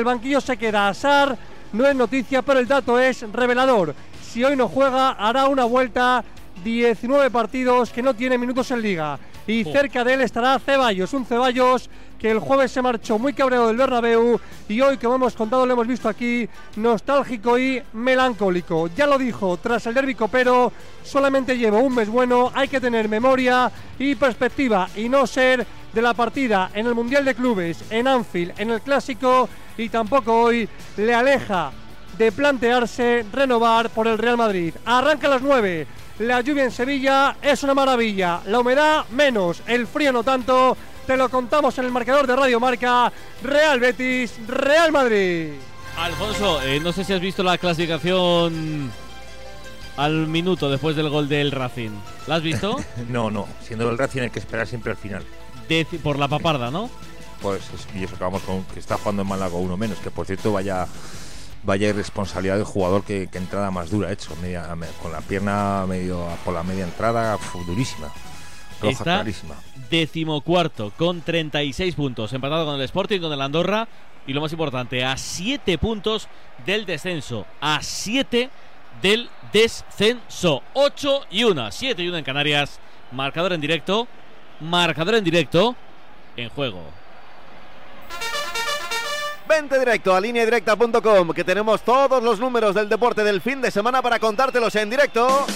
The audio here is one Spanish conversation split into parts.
El banquillo se queda. Sar no es noticia, pero el dato es revelador. Si hoy no juega, hará una vuelta 19 partidos que no tiene minutos en liga. Y cerca de él estará Ceballos, un Ceballos que el jueves se marchó muy cabreado del Bernabéu y hoy, como hemos contado, lo hemos visto aquí, nostálgico y melancólico. Ya lo dijo, tras el derbi copero, solamente llevo un mes bueno, hay que tener memoria y perspectiva y no ser de la partida en el Mundial de Clubes, en Anfield, en el Clásico y tampoco hoy le aleja de plantearse renovar por el Real Madrid. Arranca a las 9. La lluvia en Sevilla es una maravilla. La humedad menos, el frío no tanto. Te lo contamos en el marcador de Radio Marca. Real Betis, Real Madrid. Alfonso, eh, no sé si has visto la clasificación al minuto después del gol del Racing. ¿La has visto? no, no. Siendo el Racing hay que esperar siempre al final. Por la paparda, ¿no? Pues y eso acabamos con que está jugando en Málaga uno menos, que por cierto vaya vaya irresponsabilidad del jugador que, entrada más dura ha hecho, media, con la pierna medio por la media entrada, durísima. Roja Está clarísima. decimocuarto con 36 puntos, empatado con el Sporting, con el Andorra y lo más importante, a 7 puntos del descenso, a 7 del descenso, 8 y 1, 7 y 1 en Canarias, marcador en directo, marcador en directo en juego. Vente directo a lineadirecta.com que tenemos todos los números del deporte del fin de semana para contártelos en directo.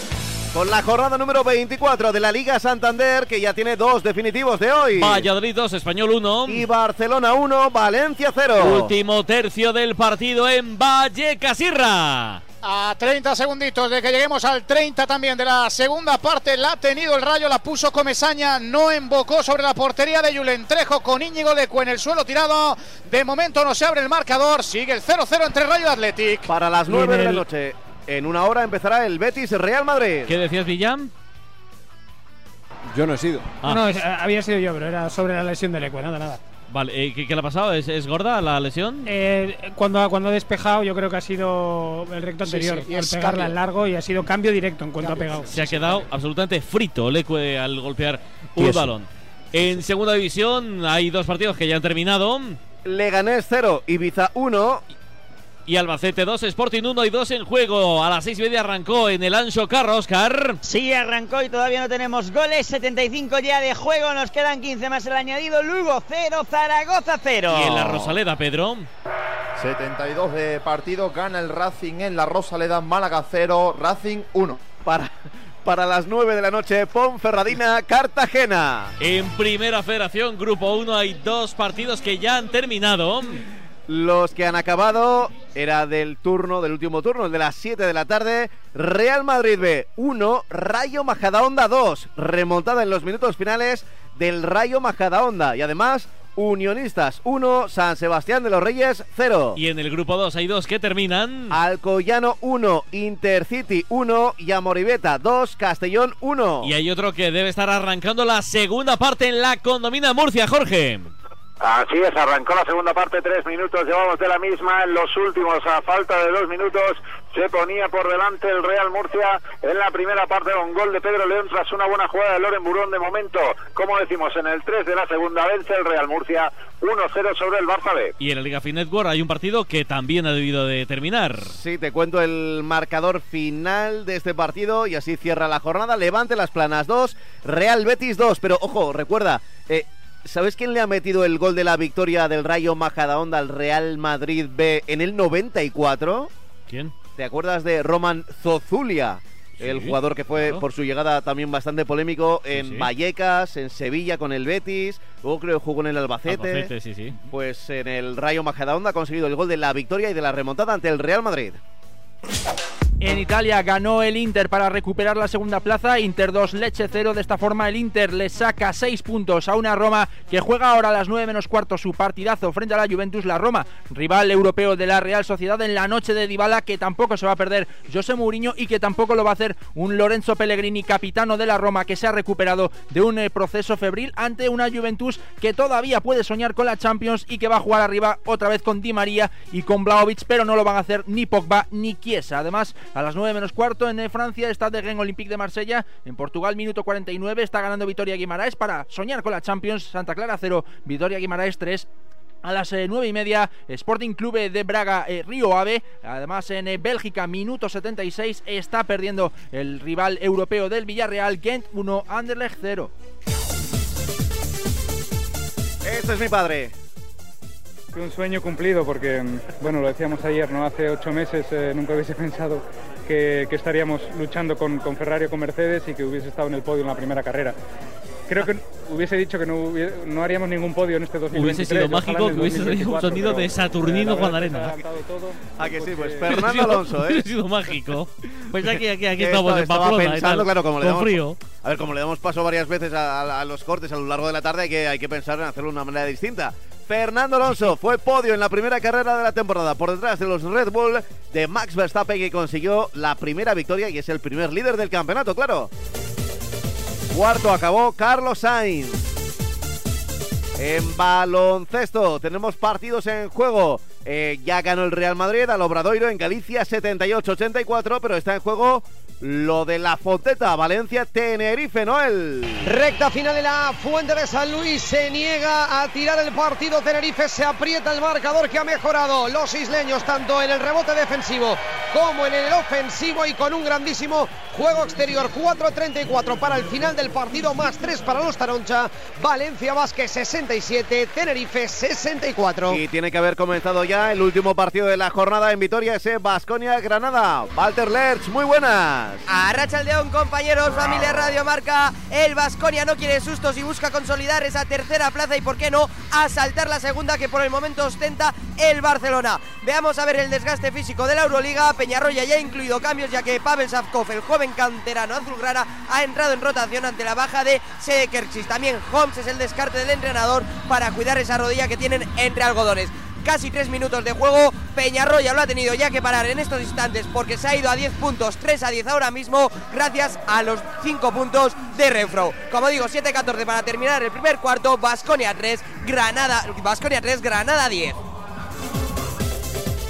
Con la jornada número 24 de la Liga Santander, que ya tiene dos definitivos de hoy. Valladolid 2, Español 1. Y Barcelona 1, Valencia 0. Último tercio del partido en Valle Casirra. A 30 segunditos de que lleguemos al 30 también de la segunda parte, la ha tenido el rayo, la puso Comesaña, no embocó sobre la portería de Julen Trejo con Íñigo Lecu en el suelo tirado. De momento no se abre el marcador, sigue el 0-0 entre Rayo y Athletic. Para las 9 de la noche, en una hora empezará el Betis Real Madrid. ¿Qué decías, Villam? Yo no he sido. Ah. No, había sido yo, pero era sobre la lesión de Lecu, nada, nada. Vale, eh, ¿qué, le ha pasado? ¿Es, gorda la lesión? Eh, cuando, cuando ha despejado, yo creo que ha sido el recto anterior, y al pegarla al largo y ha sido cambio directo en cuanto ha pegado. Se ha quedado absolutamente frito Leque al golpear un balón. En segunda división hay dos partidos que ya han terminado. Leganés 0, Ibiza 1 y Albacete 2, Sporting 1 y 2 en juego. A las 6 y media arrancó en el Ancho Carro, Oscar. Sí, arrancó y todavía no tenemos goles. 75 ya de juego, nos quedan 15 más el añadido. Lugo 0, Zaragoza 0. Y en la Rosaleda, Pedro. 72 de partido, gana el Racing en la Rosaleda, Málaga 0, Racing 1. Para para las 9 de la noche, Ponferradina, Cartagena. En Primera Federación, Grupo 1, hay dos partidos que ya han terminado. Los que han acabado era del turno, del último turno, el de las 7 de la tarde. Real Madrid B 1, Rayo Majadahonda 2. Remontada en los minutos finales del Rayo Majadahonda. Y además, Unionistas 1, San Sebastián de los Reyes 0. Y en el grupo 2 hay dos que terminan. Alcoyano 1, Intercity 1 y Amoribeta 2, Castellón 1. Y hay otro que debe estar arrancando la segunda parte en la condomina Murcia, Jorge. Así es, arrancó la segunda parte, tres minutos llevamos de la misma. En los últimos, a falta de dos minutos, se ponía por delante el Real Murcia en la primera parte con gol de Pedro León tras una buena jugada de Loren Burón. De momento, como decimos, en el 3 de la segunda vence el Real Murcia 1-0 sobre el Barça B. Y en la Liga Fin Network hay un partido que también ha debido de terminar. Sí, te cuento el marcador final de este partido y así cierra la jornada. Levante las planas 2, Real Betis 2. Pero ojo, recuerda, eh, ¿Sabes quién le ha metido el gol de la victoria del Rayo Majadahonda al Real Madrid B en el 94? ¿Quién? ¿Te acuerdas de Roman Zozulia? el jugador que fue por su llegada también bastante polémico en Vallecas, en Sevilla con el Betis, luego creo que jugó en el Albacete. Albacete sí, sí. Pues en el Rayo Majadahonda ha conseguido el gol de la victoria y de la remontada ante el Real Madrid. En Italia ganó el Inter para recuperar la segunda plaza. Inter 2, Leche 0. De esta forma el Inter le saca 6 puntos a una Roma que juega ahora a las 9 menos cuarto su partidazo frente a la Juventus. La Roma, rival europeo de la Real Sociedad en la noche de Dybala que tampoco se va a perder José Mourinho y que tampoco lo va a hacer un Lorenzo Pellegrini, capitano de la Roma que se ha recuperado de un eh, proceso febril ante una Juventus que todavía puede soñar con la Champions y que va a jugar arriba otra vez con Di María y con Blaovic, pero no lo van a hacer ni Pogba ni Chiesa. Además, a las 9 menos cuarto en Francia está de Gen Olympique de Marsella. En Portugal, minuto 49, está ganando Vitoria Guimaraes para soñar con la Champions. Santa Clara 0, Vitoria Guimaraes 3. a las eh, nueve y media, Sporting Club de Braga, eh, Río Ave. Además, en eh, Bélgica, minuto 76, está perdiendo el rival europeo del Villarreal, Gent 1, Anderlecht 0. Este es mi padre. Un sueño cumplido porque, bueno, lo decíamos ayer, ¿no? Hace ocho meses nunca hubiese pensado que, estaríamos luchando con, con Ferrari o con Mercedes y que hubiese estado en el podio en la primera carrera creo que hubiese dicho que no, no haríamos ningún podio en este 2023. Hubiese sido mágico que hubiese sido un sonido de Saturnino Juan Arena. Ah, que sí, pues Fernando Alonso, ¿eh? Hubiese sido mágico. Pues aquí, aquí, aquí estamos en Pamplona. pensando, claro, como le damos, frío. A ver, como le damos paso varias veces a, los cortes a lo largo de la tarde, hay que, hay que pensar en hacerlo de una manera distinta. Fernando Alonso fue podio en la primera carrera de la temporada por detrás de los Red Bull de Max Verstappen que consiguió la primera victoria y es el primer líder del campeonato, claro. Cuarto acabó Carlos Sainz. En baloncesto tenemos partidos en juego. Eh, ya ganó el Real Madrid al Obradoiro en Galicia 78-84, pero está en juego lo de la Foteta, Valencia, Tenerife, Noel. Recta final de la Fuente de San Luis, se niega a tirar el partido, Tenerife se aprieta el marcador que ha mejorado los isleños tanto en el rebote defensivo como en el ofensivo y con un grandísimo juego exterior, 4-34 para el final del partido, más 3 para los Taroncha, Valencia Vázquez 67, Tenerife 64. Y tiene que haber comenzado ya el último partido de la jornada en Vitoria, ese Basconia Granada. Walter Lerch, muy buenas. A Rachaldeón, compañeros, familia Radio Marca. El Vasconia no quiere sustos y busca consolidar esa tercera plaza y, por qué no, asaltar la segunda que por el momento ostenta el Barcelona. Veamos a ver el desgaste físico de la Euroliga. Peñarroya ya ha incluido cambios, ya que Pavel Savkov, el joven canterano azulgrana, ha entrado en rotación ante la baja de Sedekerchis. También Holmes es el descarte del entrenador para cuidar esa rodilla que tienen entre algodones casi tres minutos de juego. Peñarroya lo ha tenido ya que parar en estos instantes porque se ha ido a 10 puntos, 3 a 10 ahora mismo, gracias a los 5 puntos de Renfro. Como digo, 7-14 para terminar el primer cuarto, Basconia 3, Granada, Basconia 3, Granada 10.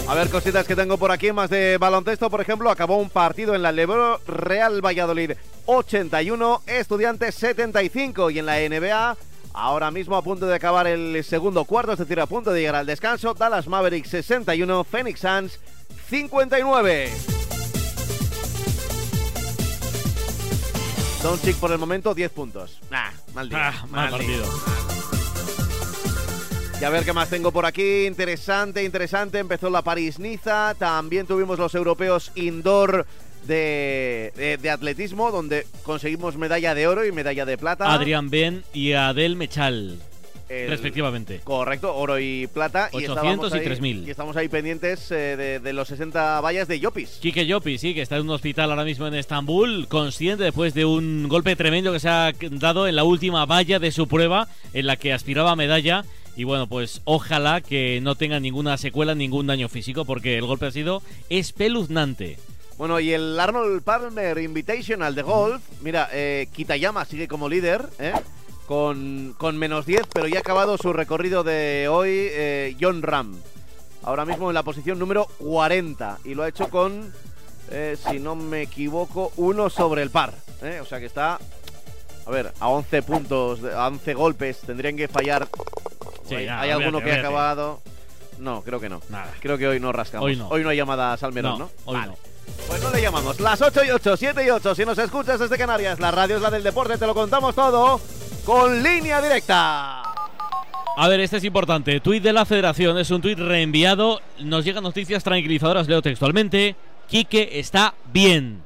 A ver, cositas que tengo por aquí, más de baloncesto, por ejemplo, acabó un partido en la Lebro Real Valladolid 81, Estudiantes 75 y en la NBA Ahora mismo a punto de acabar el segundo cuarto, es decir, a punto de llegar al descanso. Dallas Mavericks 61, Phoenix Suns 59. Doncic por el momento 10 puntos. Nah, mal día. Ah, mal, partido. Y a ver qué más tengo por aquí. Interesante, interesante. Empezó la París-Niza. También tuvimos los europeos indoor de, atletismo, donde conseguimos medalla de oro y medalla de plata. Adrián Ben y Adel Mechal. respectivamente. Correcto, oro y plata. 800 y, 3000. Y estamos ahí pendientes eh, de, los 60 vallas de Yopis. Quique Yopis, sí, que está en un hospital ahora mismo en Estambul, consciente después de un golpe tremendo que se ha dado en la última valla de su prueba, en la que aspiraba a medalla. Y bueno, pues ojalá que no tenga ninguna secuela, ningún daño físico, porque el golpe ha sido espeluznante. Bueno, y el Arnold Palmer Invitational de golf, mira, eh, Kitayama sigue como líder, ¿eh? Con, menos 10, pero ya ha acabado su recorrido de hoy eh, John Ram. Ahora mismo en la posición número 40. Y lo ha hecho con, eh, si no me equivoco, uno sobre el par. O sea que está, a ver, a 11 puntos, a 11 golpes. Tendrían que fallar. ¿Hay, alguno que ha acabado? No, creo que no. Nada. Creo que hoy no rascamos. Hoy no, hoy no hay llamadas al menos, ¿no? Hoy no. Pues no le llamamos. Las 8 y 8, 7 y 8. Si nos escuchas desde Canarias, la radio es la del deporte, te lo contamos todo con línea directa. A ver, este es importante. Tweet de la federación es un tuit reenviado. Nos llegan noticias tranquilizadoras, leo textualmente. Quique está bien.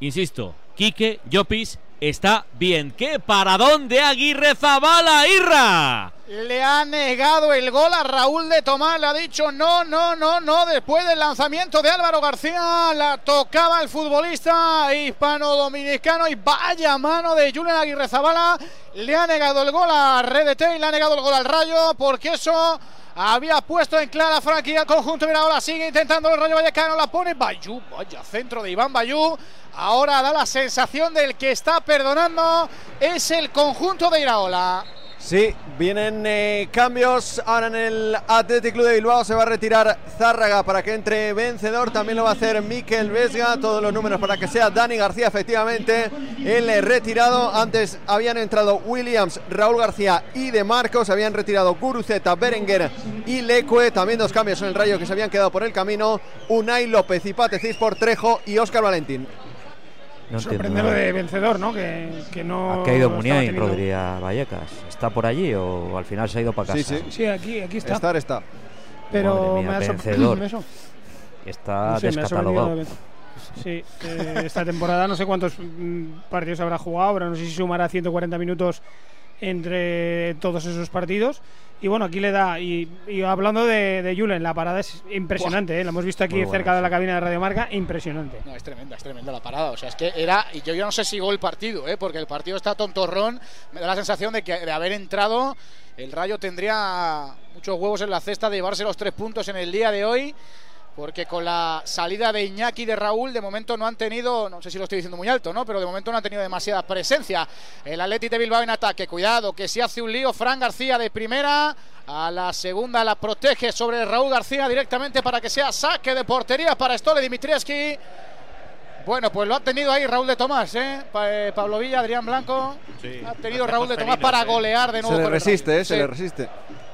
Insisto, Quique Llopis está bien. ¿Qué para dónde Aguirre Zabala, Irra? Le ha negado el gol a Raúl de Tomás, le ha dicho no, no, no, no. Después del lanzamiento de Álvaro García, la tocaba el futbolista hispano-dominicano y vaya mano de Julián Aguirre Zabala. Le ha negado el gol a RDT y le ha negado el gol al Rayo porque eso había puesto en clara franquicia el conjunto. Mira, ahora sigue intentando el Rayo Vallecano, la pone Bayú, vaya centro de Iván Bayú. Ahora da la sensación del que está perdonando es el conjunto de Iraola. Sí, vienen eh, cambios. Ahora en el Athletic Club de Bilbao se va a retirar Zárraga para que entre vencedor. También lo va a hacer Miquel Vesga. Todos los números para que sea Dani García, efectivamente. El retirado. Antes habían entrado Williams, Raúl García y De Marcos. Habían retirado Guruceta, Berenguer y Lecue. También dos cambios en el rayo que se habían quedado por el camino. Unai López y Patecis por Trejo y Óscar Valentín. No Sorprende lo de vencedor, ¿no? Que, que no. Ha caído Muniain, Rodríguez Vallecas. ¿Está por allí o al final se ha ido para casa? Sí, sí. Sí, aquí, aquí está. Estar está. Pero mía, me ha vencedor. sorprendido eso. Está No sé, descatalogado. Sí, eh, esta temporada no sé cuántos mm, partidos habrá jugado, pero no sé si sumará 140 minutos entre todos esos partidos. Y bueno, aquí le da. Y, y hablando de, de Julen, la parada es impresionante, ¿eh? la hemos visto aquí Muy cerca de la cabina de Radio Marca, impresionante. No, es tremenda, es tremenda la parada. O sea, es que era. Y yo ya no sé si gol el partido, ¿eh? porque el partido está tontorrón. Me da la sensación de que de haber entrado, el Rayo tendría muchos huevos en la cesta de llevarse los tres puntos en el día de hoy. Porque con la salida de Iñaki y de Raúl, de momento no han tenido, no sé si lo estoy diciendo muy alto, ¿no? Pero de momento no han tenido demasiada presencia. El Atleti de Bilbao en ataque, cuidado, que si hace un lío, Fran García de primera. A la segunda la protege sobre Raúl García directamente para que sea saque de portería para Stole Dimitrievski. Bueno, pues lo ha tenido ahí Raúl de Tomás, ¿eh? Pa- eh, Pablo Villa, Adrián Blanco. ha tenido Raúl de Tomás para golear de nuevo. Se le resiste, eh, se Sí. le resiste.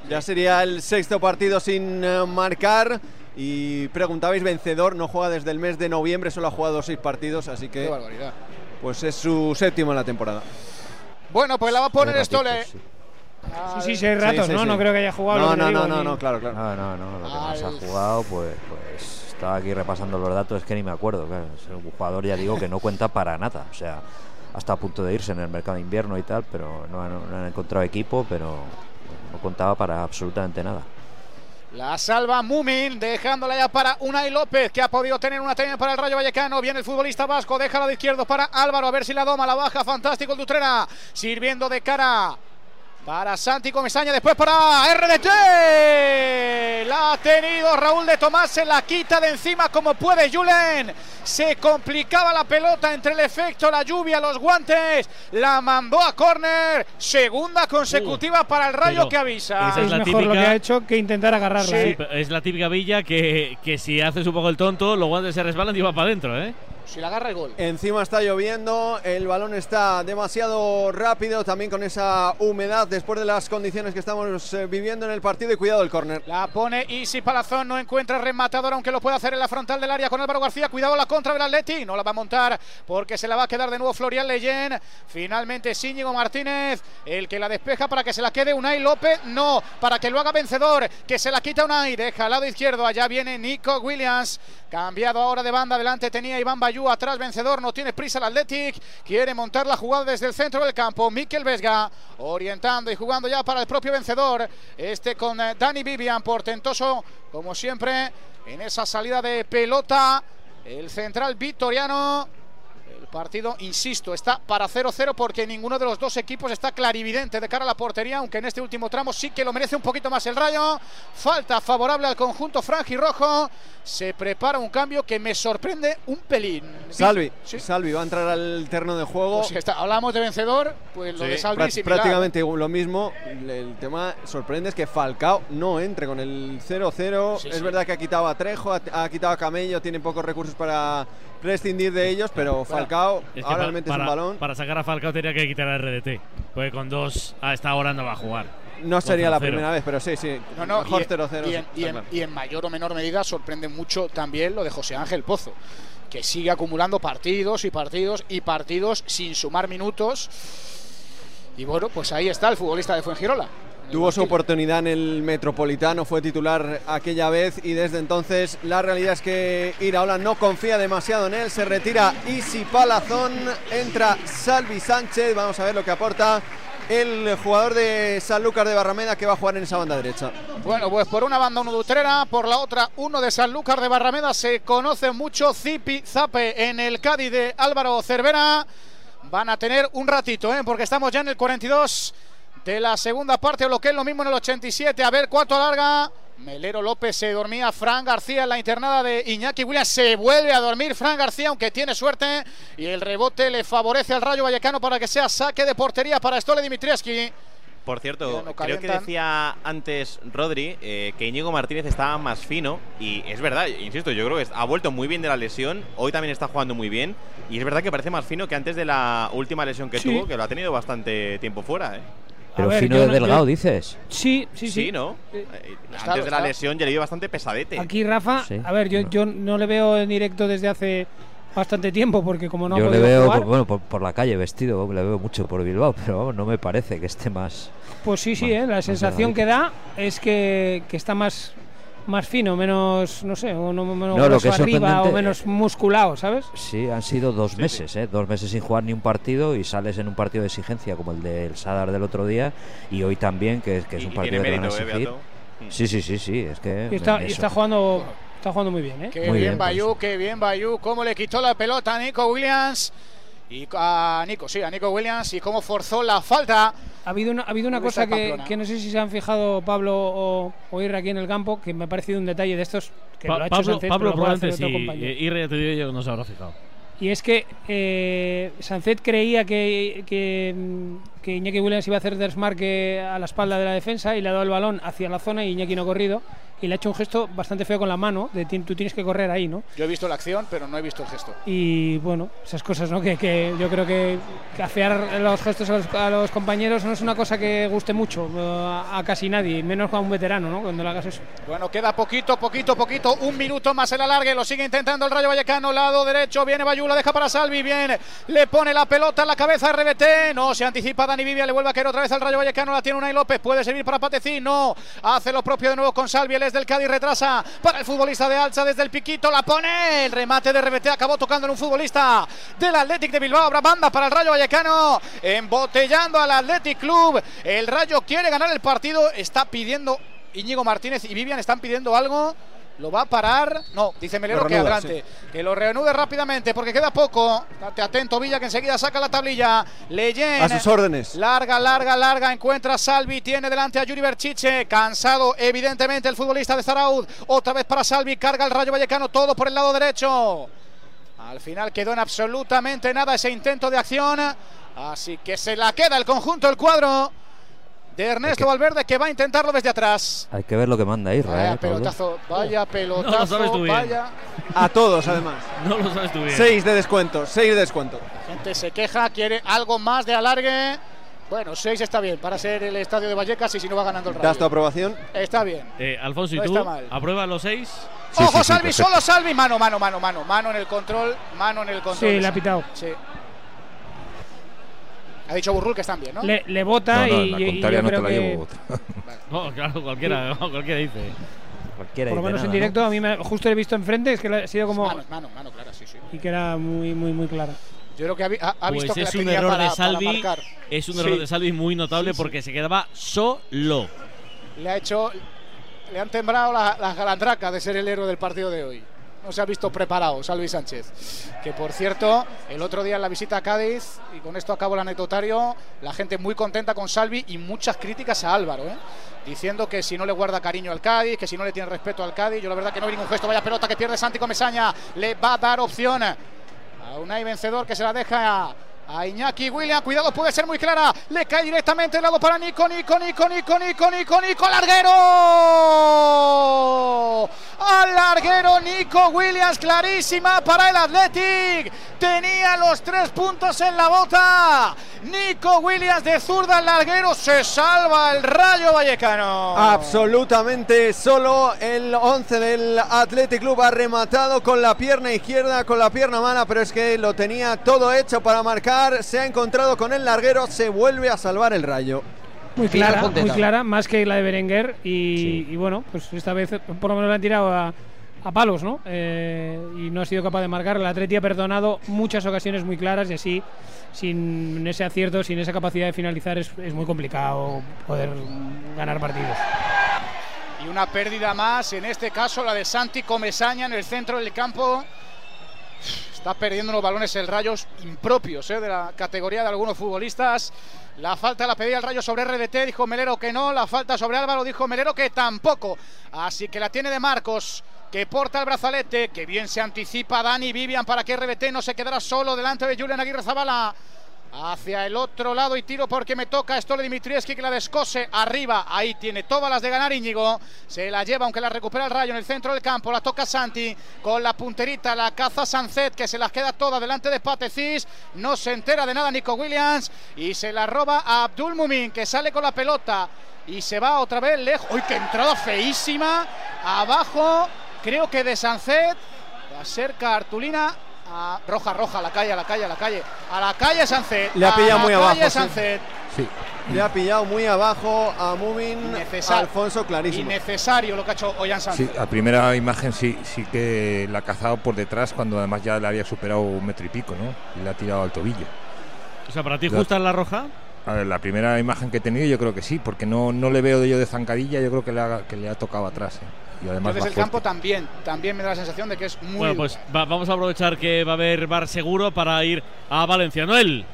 Ya sería el sexto partido sin eh, marcar. Y preguntabais, vencedor, no juega desde el mes de noviembre, solo ha jugado seis partidos, así que Qué barbaridad. pues es su séptimo en la temporada. Bueno, pues la va a poner Seis Stole. ratitos, Sí, sí, seis ratos, sí, ¿no? sí. No creo que haya jugado. No, lo que no, no, digo, no, ni- no, claro, claro. No, no, no. Lo que más ha jugado, pues, pues estaba aquí repasando los datos, es que ni me acuerdo. Claro. Es un jugador, ya digo, que no cuenta para nada. O sea, hasta a punto de irse en el mercado de invierno y tal, pero no han, no han encontrado equipo, pero no contaba para absolutamente nada. La salva Mumin, dejándola ya para Unai López, que ha podido tener una también para el Rayo Vallecano. Viene el futbolista vasco, deja la de izquierdo para Álvaro, a ver si la doma, la baja, fantástico el Dutrera, sirviendo de cara para Santi Comesaña, después para RDT. La ha tenido Raúl de Tomás, se la quita de encima como puede Julen. Se complicaba la pelota entre el efecto, la lluvia, los guantes. La mandó a córner. Segunda consecutiva para el Rayo que avisa. esa es Es la mejor lo que típica- ha hecho que intentar agarrarla. Sí, ¿eh? es la típica villa que, que si haces un poco el tonto, los guantes se resbalan y va para adentro, ¿eh? Si la agarra el gol. Encima está lloviendo, el balón está demasiado rápido, también con esa humedad después de las condiciones que estamos eh, viviendo en el partido y cuidado el córner. La pone Isi Palazón, no encuentra rematador, aunque lo puede hacer en la frontal del área con Álvaro García. Cuidado la contra del Atleti, no la va a montar porque se la va a quedar de nuevo Florian Leyen. Finalmente Íñigo Martínez, el que la despeja para que se la quede Unai López. No, para que lo haga vencedor, que se la quita Unai. Deja al lado izquierdo, allá viene Nico Williams. Cambiado ahora de banda, adelante tenía Iván Bayú, atrás vencedor, no tiene prisa el Athletic. Quiere montar la jugada desde el centro del campo. Miquel Vesga orientando y jugando ya para el propio vencedor. Este con eh, Dani Vivian, portentoso como siempre en esa salida de pelota. El central victoriano. Partido, insisto, está para 0-0 porque ninguno de los dos equipos está clarividente de cara a la portería, aunque en este último tramo sí que lo merece un poquito más el rayo. Falta favorable al conjunto franjirrojo. Se prepara un cambio que me sorprende un pelín. Salvi, Salvi va a entrar al terreno de juego. Pues está- hablamos de vencedor, pues lo Sí, de Salvi prá- similar. prácticamente lo mismo. El tema sorprende es que Falcao no entre con el 0-0. Sí, es sí. verdad que ha quitado a Trejo, ha, ha quitado a Camello, tiene pocos recursos para prescindir de ellos, pero Falcao Es que ahora para, un balón. para sacar a Falcao tenía que quitar a RDT. Porque con dos a esta hora no va a jugar. No sería la 0-0. primera vez, pero sí, sí. No, no, mejor y, 0-0. y sí, claro. y en mayor o menor medida sorprende mucho también lo de José Ángel Pozo, que sigue acumulando partidos y partidos y partidos sin sumar minutos. Y bueno, pues ahí está el futbolista de Fuengirola. Tuvo su oportunidad en el Metropolitano, fue titular aquella vez y desde entonces la realidad es que Iraola no confía demasiado en él, se retira Isi Palazón, entra Salvi Sánchez, vamos a ver lo que aporta el jugador de Sanlúcar de Barrameda que va a jugar en esa banda derecha. Bueno, pues por una banda uno de Utrera, por la otra uno de Sanlúcar de Barrameda. Se conoce mucho Zipi Zape en el Cádiz de Álvaro Cervera. Van a tener un ratito, ¿eh? porque estamos ya en el 42 de la segunda parte, o lo que es lo mismo en el 87. A ver cuánto alarga. Melero López se dormía, Fran García en la internada de Iñaki Williams se vuelve a dormir Fran García, aunque tiene suerte y el rebote le favorece al Rayo Vallecano para que sea saque de portería para Stole Dimitrievski. Por cierto, no creo que decía antes Rodri eh, que Íñigo Martínez estaba más fino y es verdad, insisto, yo creo que ha vuelto muy bien de la lesión, hoy también está jugando muy bien y es verdad que parece más fino que antes de la última lesión que Sí. tuvo, que lo ha tenido bastante tiempo fuera. ¿eh? Pero ver, fino de no- delgado, yo- dices. Sí, sí, sí. ¿no? Eh, está, antes de la está. lesión ya le vio bastante pesadete. Aquí Rafa, Sí. a ver, yo, yo no le veo en directo desde hace bastante tiempo porque como no ha Yo le veo, jugar, por- bueno, por, por la calle vestido, le veo mucho por Bilbao, pero vamos, no me parece que esté más. pues sí, sí, eh, la sensación que da es que, que está más más fino, menos, no sé, o no, menos No, lo grueso que es arriba o sorprendente- menos musculado, ¿sabes? Sí, han sido dos meses, ¿eh? dos meses sin jugar ni un partido y sales en un partido de exigencia como el del Sadar del otro día y hoy también, que, es- que es Y- un partido que van a ¿eh, exigir. Sí, sí, sí, sí, es que Y está, y está jugando está jugando muy bien, ¿eh? Qué Muy bien, bien, pues. Bayú, qué bien Bayú, cómo le quitó la pelota a Nico Williams. Y a Nico, sí, a Nico Williams y cómo forzó la falta. Ha habido una, ha habido una cosa que, que no sé si se han fijado Pablo o, o Irra aquí en el campo, que me ha parecido un detalle de estos que Pa- lo ha hecho Pablo, Sánchez, Pablo probablemente sí. compañero. eh, Irra, ya te digo yo, no se habrá fijado. Y es que eh, Sancet creía que, que, que Iñaki Williams iba a hacer desmarque a la espalda de la defensa y le ha dado el balón hacia la zona y Iñaki no ha corrido. Y le ha hecho un gesto bastante feo con la mano, de "Ti- tú tienes que correr ahí, ¿no? Yo he visto la acción, pero no he visto el gesto. Y bueno, esas cosas, ¿no? Que, que yo creo que, que afear los gestos a los, a los compañeros no es una cosa que guste mucho eh, a, a casi nadie, menos a un veterano, ¿no? Cuando le hagas eso. Bueno, queda poquito, poquito, poquito. Un minuto más el alargue. Lo sigue intentando el Rayo Vallecano. Lado derecho. Viene Bayú, la deja para Salvi. Bien. Le pone la pelota en la cabeza a RBT. No se anticipa Dani Vivia. Le vuelve a caer otra vez al Rayo Vallecano. La tiene Unai López. Puede servir para Patecín. No. Hace lo propio de nuevo con Salvi. Él es del Cádiz. Retrasa para el futbolista de Alza desde el piquito. La pone. El remate de RBT acabó tocando en un futbolista del Athletic de Bilbao. Habrá banda para el Rayo Vallecano. Embotellando al Athletic Club. El Rayo quiere ganar el partido. Está pidiendo Íñigo Martínez y Vivian están pidiendo algo. ¿Lo va a parar? No, dice Melero que adelante. Que lo reanude rápidamente porque queda poco. Date atento, Villa, que enseguida saca la tablilla. Leyen. A sus órdenes. Larga, larga, larga. Encuentra a Salvi. Tiene delante a Yuri Berchiche. Cansado, evidentemente, el futbolista de Zaraud. Otra vez para Salvi. Carga el Rayo Vallecano. Todo por el lado derecho. Al final quedó en absolutamente nada ese intento de acción. Así que se la queda el conjunto, el cuadro de Ernesto Valverde, que va a intentarlo desde atrás. Hay que ver lo que manda Irra, Vaya ¿eh, pelotazo, vaya No pelotazo, lo sabes tú bien. vaya. A todos, además. No lo sabes tú bien. 6 de descuento, 6 de descuento. La gente se queja, quiere algo más de alargue. Bueno, 6 está bien para ser el estadio de Vallecas y si no va ganando el ¿Das tu Rayo. aprobación? Está bien. Eh, Alfonso, ¿y No tú? está mal. ¿Aprueba los seis? Sí, Ojo, sí, sí, Salvi, perfecto. solo Salvi. Mano, mano, mano, mano. Mano en el control, mano en el control. Sí, le ha pitado. Sí. Ha dicho Burrul que están bien, ¿no? Le, le bota No, no, y, la y- y contraria yo no te la que, llevo. No, claro, cualquiera, cualquiera dice. Cualquiera por lo menos en nada, ¿no? directo, a mí me, justo he visto enfrente, es que ha sido como... Mano, mano, mano, clara, sí, sí. Y que era muy, muy, muy clara. Yo creo que ha, ha- ha visto Pues que es la un error para, de Salvi. marcar. Es un Sí. error de Salvi muy notable Sí, sí. porque se quedaba solo. Le ha hecho. Le han tembrado la- las galandracas de ser el héroe del partido de hoy. No se ha visto preparado, Salvi Sánchez. Que por cierto, el otro día en la visita a Cádiz, y con esto acabo el anecdotario, la gente muy contenta con Salvi y muchas críticas a Álvaro, ¿eh? diciendo que si no le guarda cariño al Cádiz, que si no le tiene respeto al Cádiz. Yo la verdad que no vi ningún gesto, vaya pelota que pierde Santi Comesaña, le va a dar opción a Unai vencedor que se la deja a, Iñaki William. Cuidado, puede ser muy clara. Le cae directamente el lado para Nico, Nico, Nico, Nico, Nico, Nico, Nico, larguero. Al larguero Nico Williams, clarísima para el Athletic. Tenía los tres puntos en la bota. Nico Williams de zurda al larguero. Se salva el Rayo Vallecano. Absolutamente solo el 11 del Athletic Club ha rematado con la pierna izquierda, con la pierna mala, pero es que lo tenía todo hecho para marcar. Se ha encontrado con el larguero, se vuelve a salvar el rayo. Muy clara, muy clara, más que la de Berenguer. Y, y bueno, pues esta vez por lo menos la han tirado a, a palos, ¿no? Eh, y no ha sido capaz de marcar. El Atleti ha perdonado muchas ocasiones muy claras y así, sin ese acierto, sin esa capacidad de finalizar, es, es muy complicado poder ganar partidos. Y una pérdida más, en este caso la de Santi Comesaña en el centro del campo. Está perdiendo unos balones el Rayos impropios eh, de la categoría de algunos futbolistas. La falta la pedía el Rayo sobre RDT, dijo Melero que no. La falta sobre Álvaro, dijo Melero que tampoco. Así que la tiene de Marcos, que porta el brazalete, que bien se anticipa Dani Vivian para que RBT no se quedara solo delante de Julián Aguirre Zabala. Hacia el otro lado y tiro porque me toca Stole Dimitrievski que la descose arriba. Ahí tiene todas las de ganar Íñigo. Se la lleva aunque la recupera el rayo en el centro del campo. La toca Santi con la punterita. La caza Sanzet que se las queda todas delante de Patecis. No se entera de nada Nico Williams y se la roba a Abdul Mumin que sale con la pelota y se va otra vez lejos. ¡Uy, qué entrada feísima! Abajo, creo que de Sanzet. Acerca Artulina a roja, roja, a la calle, a la calle, a la calle. A la calle Sancet. Le ha pillado a muy la abajo, calle sí. Sancet. Sí. Le ha pillado muy abajo a Mumin Innecesario. Alfonso clarísimo. Innecesario lo que ha hecho Ollán Sí, Sancet. a primera imagen sí, sí que la ha cazado por detrás cuando además ya le había superado un metro y pico, ¿no? Y le ha tirado al tobillo. O sea, ¿para ti La- justa es la roja? A ver, la primera imagen que he tenido yo creo que sí, porque no, no le veo de yo de zancadilla, yo creo que le ha, que le ha tocado atrás. ¿eh? Y además va el fuerte. campo también, también me da la sensación de que es muy Bueno, pues va- vamos a aprovechar que va a haber bar seguro para ir a Valencia. Noel.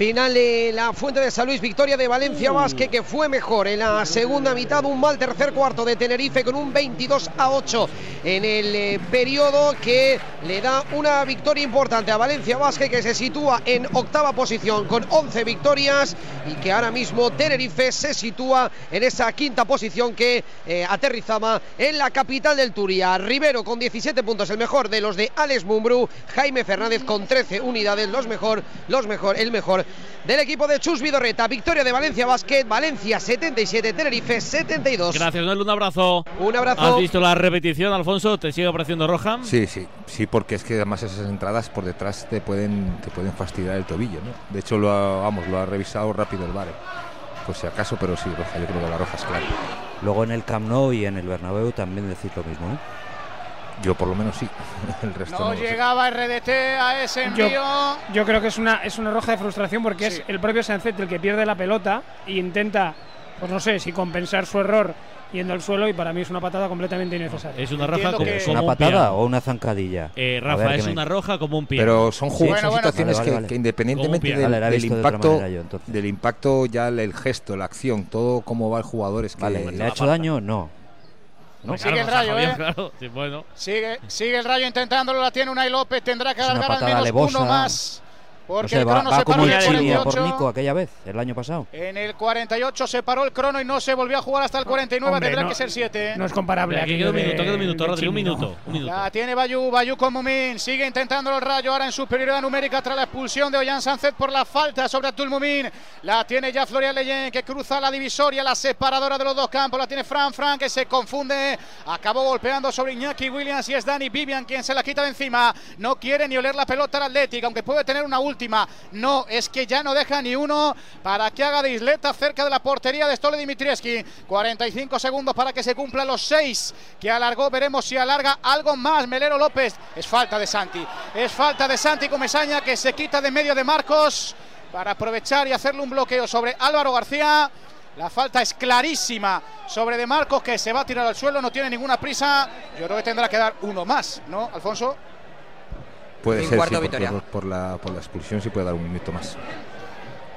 Final de la Fuente de San Luis, victoria de Valencia Basque que fue mejor en la segunda mitad, un mal tercer cuarto de Tenerife con un 22 a 8 en el eh, periodo que le da una victoria importante a Valencia Basque que se sitúa en octava posición con 11 victorias y que ahora mismo Tenerife se sitúa en esa quinta posición que eh, aterrizaba en la capital del Turia. Rivero con 17 puntos, el mejor de los de Alex Mumbrú, Jaime Fernández con 13 unidades, los mejor, los mejor, el mejor del equipo de Chus Vidorreta. Victoria de Valencia Basket, Valencia 77, Tenerife 72. Gracias, Noel. Un abrazo. Un abrazo. ¿Has visto la repetición, Alfonso? ¿Te sigue pareciendo roja? Sí, sí, sí, porque es que además esas entradas por detrás te pueden, te pueden fastidiar el tobillo, ¿no? De hecho, lo ha, vamos, lo ha revisado rápido el VAR. ¿eh? Pues si acaso, pero sí, roja, yo creo que la roja es clara. Luego en el Camp Nou y en el Bernabéu también decís lo mismo, ¿eh? Yo por lo menos sí, el resto No no. lo sé. llegaba RDT a ese Yo, envío. yo creo que es una, es una roja de frustración porque es el propio Sancet el que pierde la pelota e intenta, pues no sé, si compensar su error yendo al suelo y para mí es una patada completamente innecesaria. Es una roja como, ¿Es como una un patada o una zancadilla? Eh, Rafa, ver, es me- una roja como un pie. Pero son, ju- Bueno, son bueno. situaciones Vale, que, vale, que vale. independientemente del, de impacto, yo, del impacto ya el, el gesto, la acción, todo cómo va el jugador es que Vale, ¿le ha hecho daño? No. ¿No? Sigue el Claro, rayo, Javier, ¿eh? claro. Sí, bueno. Sigue, sigue el rayo intentándolo, la tiene Unai López, tendrá que alargar al menos uno más. No Porque sé, el crono va se como paró en el Chile por 48. Nico aquella vez, el año pasado. En el 48 se paró el crono y no se volvió a jugar hasta el 49, Hombre, tendrá no- que ser 7. No es comparable. Aquí queda un minuto, queda un minuto, de Rodri, un minuto. Un minuto. La tiene Bayú, Bayú con Mumín, sigue intentándolo el rayo ahora en superioridad numérica tras la expulsión de Ollán Sánchez por la falta sobre Abdul Mumín. La tiene ya Florian Leyen que cruza la divisoria, la separadora de los dos campos, la tiene Fran Fran que se confunde, acabó golpeando sobre Iñaki Williams y es Dani Vivian quien se la quita de encima. No quiere ni oler la pelota al Atlético, aunque puede tener una última. No, es que ya no deja ni uno para que haga de isleta cerca de la portería de Stole Dimitrievski. 45 segundos para que se cumplan los 6 que alargó. Veremos si alarga algo más. Melero López. Es falta de Santi. Es falta de Santi Comesaña que se quita de medio de Marcos para aprovechar y hacerle un bloqueo sobre Álvaro García. La falta es clarísima sobre De Marcos que se va a tirar al suelo, no tiene ninguna prisa. Yo creo que tendrá que dar uno más, ¿no, Alfonso? Puede ser sí, por la, por la expulsión sí puede dar un minuto más.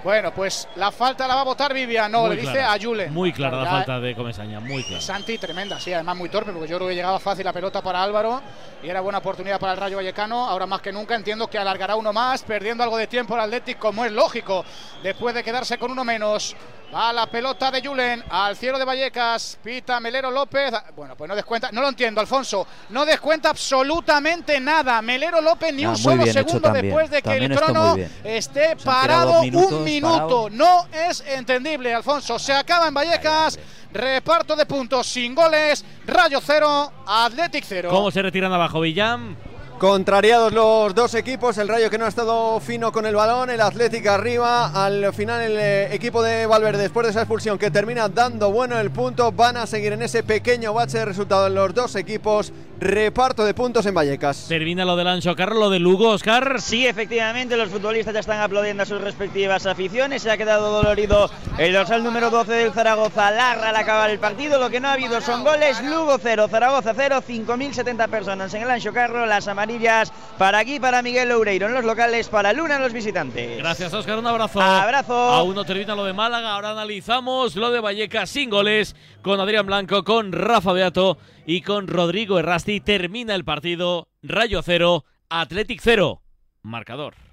Bueno, pues la falta la va a votar Vivian. No, Muy le dice clara. a Julen. Muy clara Claro, la falta de Comesaña, muy clara. Santi, tremenda, sí, además muy torpe, porque yo creo que llegaba fácil la pelota para Álvaro y era buena oportunidad para el Rayo Vallecano. Ahora más que nunca entiendo que alargará uno más, perdiendo algo de tiempo el Athletic, como es lógico, después de quedarse con uno menos. Va la pelota de Julen al cielo de Vallecas, pita Melero López. Bueno, pues no descuenta, no lo entiendo, Alfonso. No descuenta absolutamente nada. Melero López ni Ah, un solo segundo después de que También el bien. esté parado un minuto. Parado. No es entendible, Alfonso. Se acaba en Vallecas. Reparto de puntos sin goles. Rayo cero, Athletic cero. ¿Cómo se retiran abajo Villam? Contrariados los dos equipos, el Rayo que no ha estado fino con el balón, el Atlético arriba, al final el eh, equipo de Valverde después de esa expulsión que termina dando bueno el punto, van a seguir en ese pequeño bache de resultado en los dos equipos, reparto de puntos en Vallecas. Termina lo del Ancho Carro, lo de Lugo, Oscar. Sí, efectivamente, los futbolistas ya están aplaudiendo a sus respectivas aficiones. Se ha quedado dolorido el dorsal número 12 del Zaragoza. Larra al acabar el partido. Lo que no ha habido son goles. Lugo 0, Zaragoza 0, 5.070 personas en el Ancho Carro. Las amarillas para aquí, para Miguel Loureiro en los locales, para Luna en los visitantes. Gracias, Oscar. Un abrazo. Abrazo. Aún no termina lo de Málaga. Ahora analizamos lo de Vallecas sin goles con Adrián Blanco, con Rafa Beato y con Rodrigo Errasti. Termina el partido. Rayo 0, Athletic 0. Marcador.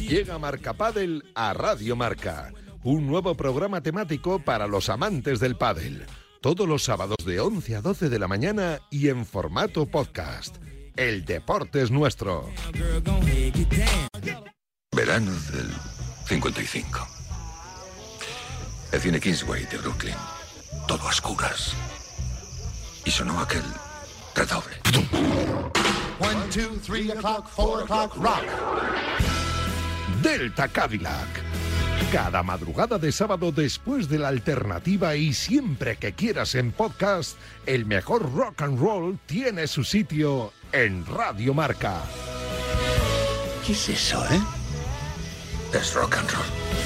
Llega Marca Padel a Radio Marca, un nuevo programa temático para los amantes del pádel. Todos los sábados de 11 a 12 de la mañana y en formato podcast. El deporte es nuestro. Verano del 55. El cine Kingsway de Brooklyn. Todo a oscuras. Y sonó aquel redoble. One, two, three o'clock, four o'clock, rock. Delta Cadillac. Cada madrugada de sábado después de la alternativa y siempre que quieras en podcast, el mejor rock and roll tiene su sitio en Radio Marca. ¿Qué es eso, eh? Es rock and roll.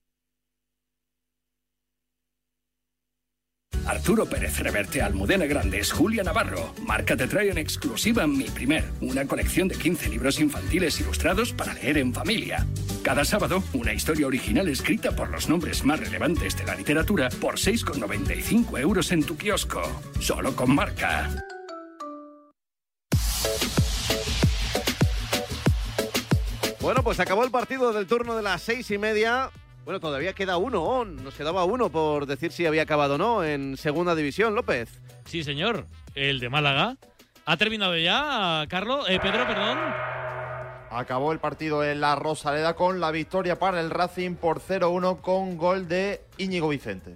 Arturo Pérez Reverte, Almudena Grandes, Julia Navarro. Marca te trae en exclusiva Mi Primer, una colección de 15 libros infantiles ilustrados para leer en familia. Cada sábado, una historia original escrita por los nombres más relevantes de la literatura por 6,95 euros en tu kiosco. Solo con Marca. Bueno, pues acabó el partido del turno de las seis y media. Bueno, todavía queda uno, oh, nos quedaba uno por decir si había acabado o no en segunda división, López. Sí, señor. El de Málaga. ¿Ha terminado ya, Carlos? Eh, Pedro, perdón. Acabó el partido en la Rosaleda con la victoria para el Racing por 0-1 con gol de Íñigo Vicente.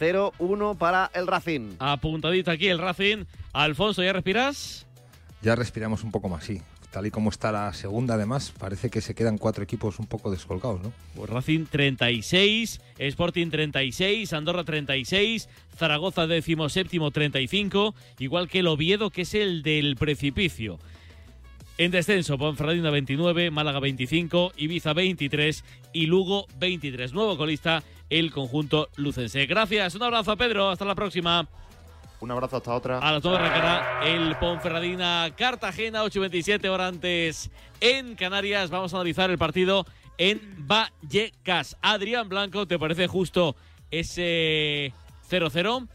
0-1 para el Racing. Apuntadito aquí el Racing. Alfonso, ¿ya respiras? Ya respiramos un poco más, sí. Tal y como está la segunda, además, parece que se quedan cuatro equipos un poco descolgados, ¿no? Pues Racing 36, Sporting 36, Andorra 36, Zaragoza 17 35, igual que el Oviedo, que es el del precipicio. En descenso, Ponferradina 29, Málaga 25, Ibiza 23 y Lugo 23. Nuevo colista, el conjunto lucense. Gracias, un abrazo Pedro, hasta la próxima. Un abrazo hasta otra. A las 2 arrancará el Ponferradina Cartagena, 8.27 horas antes en Canarias. Vamos a analizar el partido en Vallecas. Adrián Blanco, ¿te parece justo ese 0-0?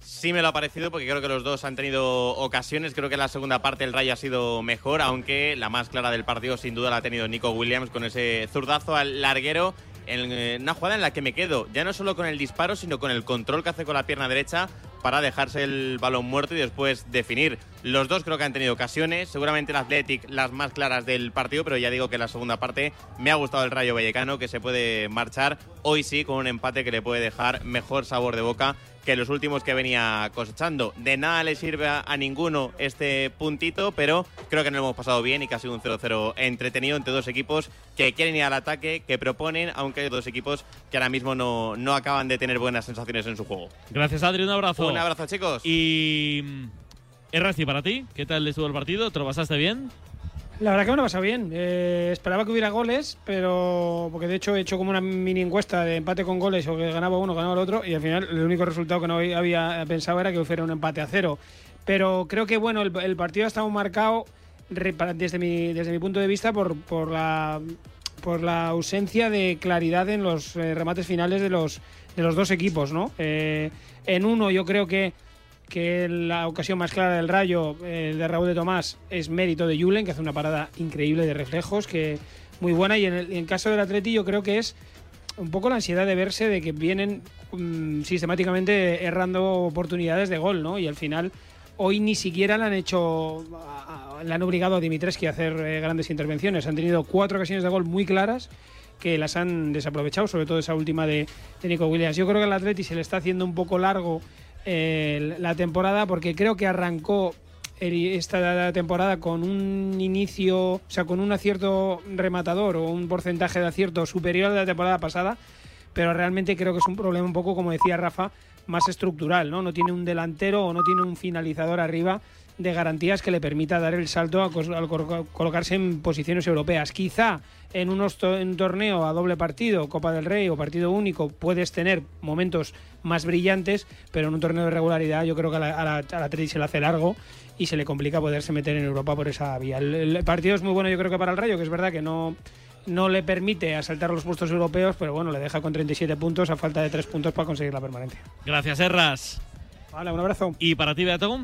Sí me lo ha parecido porque creo que los dos han tenido ocasiones. Creo que en la segunda parte el Rayo ha sido mejor, aunque la más clara del partido sin duda la ha tenido Nico Williams con ese zurdazo al larguero en eh, una jugada en la que me quedo ya no solo con el disparo, sino con el control que hace con la pierna derecha para dejarse el balón muerto y después definir. Los dos creo que han tenido ocasiones, seguramente el Athletic las más claras del partido, pero ya digo que en la segunda parte me ha gustado el Rayo Vallecano, que se puede marchar hoy sí con un empate que le puede dejar mejor sabor de boca que los últimos que venía cosechando. De nada le sirve a, ninguno este puntito, pero creo que no lo hemos pasado bien y que ha sido un 0-0 entretenido entre dos equipos que quieren ir al ataque, que proponen, aunque hay dos equipos que ahora mismo no, no acaban de tener buenas sensaciones en su juego. Gracias, Adri, un abrazo. Un abrazo, chicos. Y. Errasti, para ti, ¿qué tal estuvo el partido? ¿Te lo pasaste bien? La verdad que me lo he pasado bien. Eh, esperaba que hubiera goles, pero. Porque de hecho he hecho como una mini encuesta de empate con goles o que ganaba uno, ganaba el otro, y al final el único resultado que no había pensado era que fuera un empate a cero. Pero creo que bueno, el, el partido ha estado marcado desde mi, desde mi punto de vista por, por la por la ausencia de claridad en los eh, remates finales de los de los dos equipos, ¿no? Eh, en uno yo creo que que la ocasión más clara del Rayo, eh, de Raúl de Tomás, es mérito de Julen, que hace una parada increíble de reflejos, que muy buena. Y en el, en caso del Atleti yo creo que es un poco la ansiedad de verse de que vienen mm, sistemáticamente errando oportunidades de gol, ¿no? Y al final hoy ni siquiera le han hecho, le han obligado a Dimitreski a hacer eh, grandes intervenciones. Han tenido cuatro ocasiones de gol muy claras que las han desaprovechado, sobre todo esa última de, de Nico Williams. Yo creo que al Atleti se le está haciendo un poco largo eh, la temporada porque creo que arrancó esta temporada con un inicio, o sea, con un acierto rematador o un porcentaje de acierto superior de la temporada pasada, pero realmente creo que es un problema un poco, como decía Rafa, más estructural, ¿no? No tiene un delantero o no tiene un finalizador arriba de garantías que le permita dar el salto al colocarse en posiciones europeas. Quizá en, un torneo a doble partido, Copa del Rey o partido único, puedes tener momentos más brillantes, pero en un torneo de regularidad yo creo que a la, a se le hace largo y se le complica poderse meter en Europa por esa vía. El partido es muy bueno yo creo que para el Rayo, que es verdad que no, no le permite asaltar los puestos europeos, pero bueno, le deja con 37 puntos a falta de 3 puntos para conseguir la permanencia. Gracias, Erras. Vale, un abrazo. ¿Y para ti, Beato?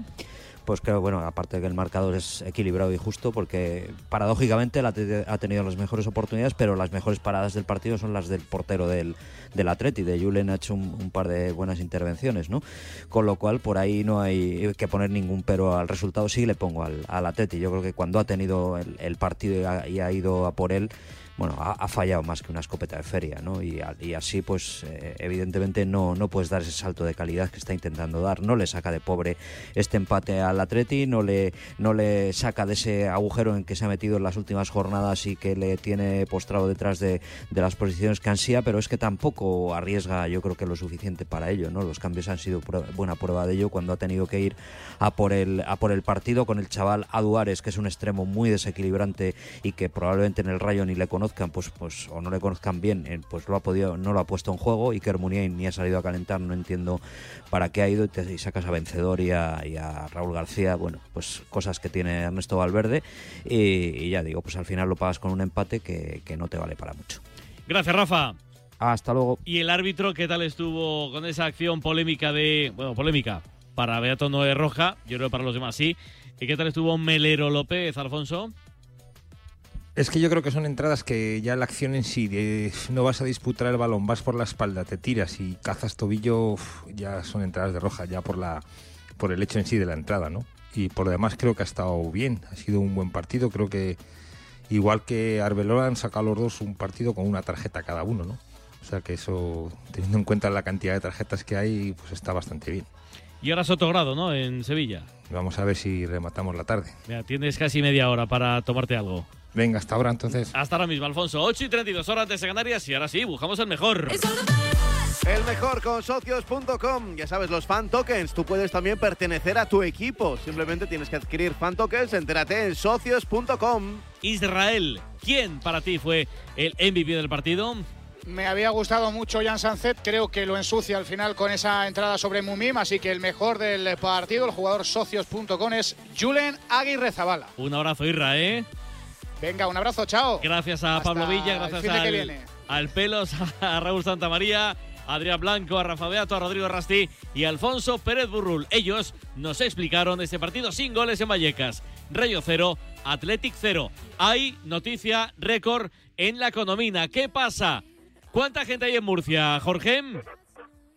Pues creo, bueno, aparte de que el marcador es equilibrado y justo, porque paradójicamente el Atleti ha tenido las mejores oportunidades, pero las mejores paradas del partido son las del portero del, del Atleti. De Julen ha hecho un, un par de buenas intervenciones, ¿no? Con lo cual, por ahí no hay que poner ningún pero al resultado. Sí le pongo al, al Atleti. Yo creo que cuando ha tenido el, el partido y ha, y ha ido a por él, bueno, ha, fallado más que una escopeta de feria, ¿no? Y, así, pues, eh, evidentemente no, no puedes dar ese salto de calidad que está intentando dar. No le saca de pobre este empate al Atleti, no le, no le saca de ese agujero en que se ha metido en las últimas jornadas y que le tiene postrado detrás de, de las posiciones que ansía, pero es que tampoco arriesga, yo creo que lo suficiente para ello, ¿no? Los cambios han sido prue- buena prueba de ello cuando ha tenido que ir a por el, a por el partido con el chaval Aduares, que es un extremo muy desequilibrante y que probablemente en el Rayo ni le conozcan, pues, pues o no le conozcan bien, eh, pues lo ha podido, no lo ha puesto en juego y que Muniain ni ha salido a calentar, no entiendo para qué ha ido y, te- y sacas a Vencedor y a, y a Raúl García, bueno, pues cosas que tiene Ernesto Valverde y, y ya digo, pues al final lo pagas con un empate que, que no te vale para mucho. Gracias, Rafa. Hasta luego. ¿Y el árbitro qué tal estuvo con esa acción polémica de. Bueno, polémica. Para Beato no es roja, yo creo que para los demás sí. ¿Y qué tal estuvo Melero López, Alfonso? Es que yo creo que son entradas que ya la acción en sí, de no vas a disputar el balón, vas por la espalda, te tiras y cazas tobillo, ya son entradas de roja, ya por la por el hecho en sí de la entrada, ¿no? Y por lo demás creo que ha estado bien, ha sido un buen partido, creo que igual que Arbeloa han sacado los dos un partido con una tarjeta cada uno, ¿no? O sea que eso, teniendo en cuenta la cantidad de tarjetas que hay, pues está bastante bien. Y ahora Sotogrado, ¿no? En Sevilla. Vamos a ver si rematamos la tarde. Mira, tienes casi media hora para tomarte algo. Venga, hasta ahora entonces. Hasta ahora mismo, Alfonso. 8 y 32 horas de Canarias y ahora sí, buscamos el mejor. El mejor con socios.com. Ya sabes, los fan tokens. Tú puedes también pertenecer a tu equipo. Simplemente tienes que adquirir fan tokens. Entérate en socios.com. Israel, ¿quién para ti fue el MVP del partido? Me había gustado mucho Jan Sanzet, creo que lo ensucia al final con esa entrada sobre Mumim, así que el mejor del partido, el jugador socios.com es Julen Aguirre Zabala. Un abrazo, Isra, ¿eh? Venga, un abrazo, chao. Gracias a Hasta Pablo Villa, gracias al, viene. al Pelos, a Raúl Santamaría, a Adrián Blanco, a Rafa Beato, a Rodrigo Rasti y a Alfonso Pérez Burrul. Ellos nos explicaron este partido sin goles en Vallecas. Rayo 0, Athletic 0. Hay noticia récord en la economía. ¿Qué pasa? ¿Cuánta gente hay en Murcia, Jorge?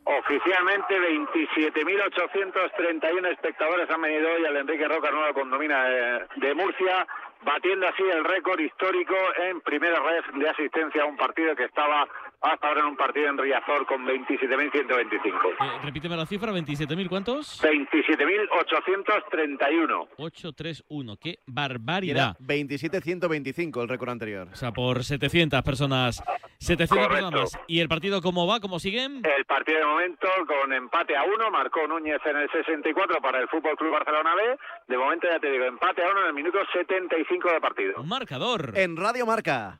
Oficialmente 27.831 espectadores han venido hoy al Enrique Roca Nueva Condomina de, de Murcia, batiendo así el récord histórico en primera red de asistencia a un partido que estaba hasta ahora en un partido en Riazor con 27.125. Eh, repíteme la cifra, 27.000, ¿cuántos? 27.831. 831, qué barbaridad. 27.125 el récord anterior. O sea, por 700 personas. 700 Correcto. personas. ¿Y el partido cómo va? ¿Cómo siguen? El partido de momento con empate a uno, marcó Núñez en el 64 para el Fútbol Club Barcelona B. De momento ya te digo, empate a uno en el minuto 75 de partido. Un marcador. En Radio Marca.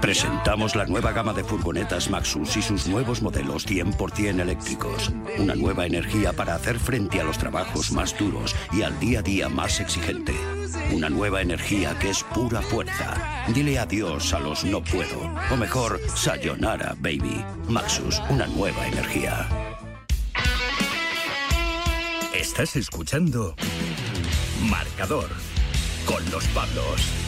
Presentamos la nueva gama de furgonetas Maxus y sus nuevos modelos 100% eléctricos. Una nueva energía para hacer frente a los trabajos más duros y al día a día más exigente. Una nueva energía que es pura fuerza. Dile adiós a los no puedo. O mejor, sayonara, baby. Maxus, una nueva energía. Estás escuchando Marcador con los Pablos.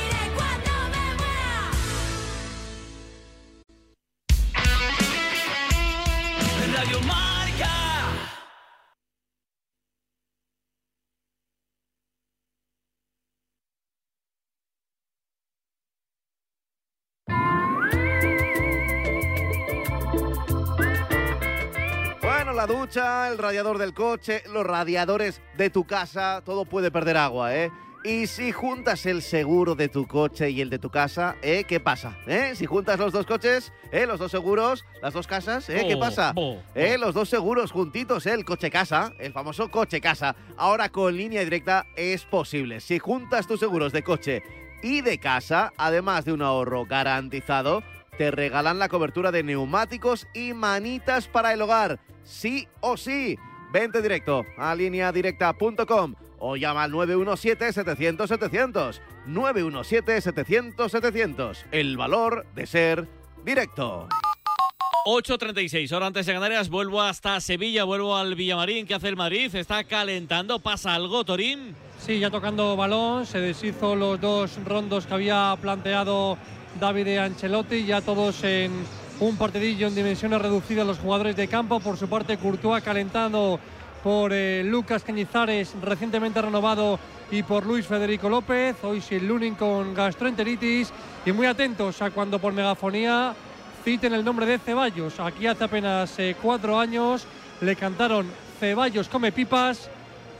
Ducha, el radiador del coche, los radiadores de tu casa, todo puede perder agua, ¿eh? Y si juntas el seguro de tu coche y el de tu casa, ¿eh? ¿Qué pasa? ¿Eh? Si juntas los dos coches, ¿eh? Los dos seguros, las dos casas, ¿eh? ¿Qué pasa? ¿Eh? Los dos seguros juntitos, ¿eh? El coche-casa, el famoso coche-casa. Ahora con línea directa es posible. Si juntas tus seguros de coche y de casa, además de un ahorro garantizado, te regalan la cobertura de neumáticos y manitas para el hogar. Sí o sí. Vente directo a lineadirecta.com o llama al 917-700-700. 917-700-700. El valor de ser directo. 8.36, ahora antes de Canarias, vuelvo hasta Sevilla, vuelvo al Villamarín. ¿Qué hace el Madrid? ¿Está calentando? ¿Pasa algo, Torín? Sí, ya tocando balón, se deshizo los dos rondos que había planteado David Ancelotti, ya todos en un partidillo en dimensiones reducidas los jugadores de campo. Por su parte, Courtois calentando por eh, Lucas Cañizares, recientemente renovado, y por Luis Federico López, hoy sin Lunin con gastroenteritis. Y muy atentos a cuando por megafonía citen el nombre de Ceballos. Aquí hace apenas eh, cuatro años le cantaron Ceballos come pipas.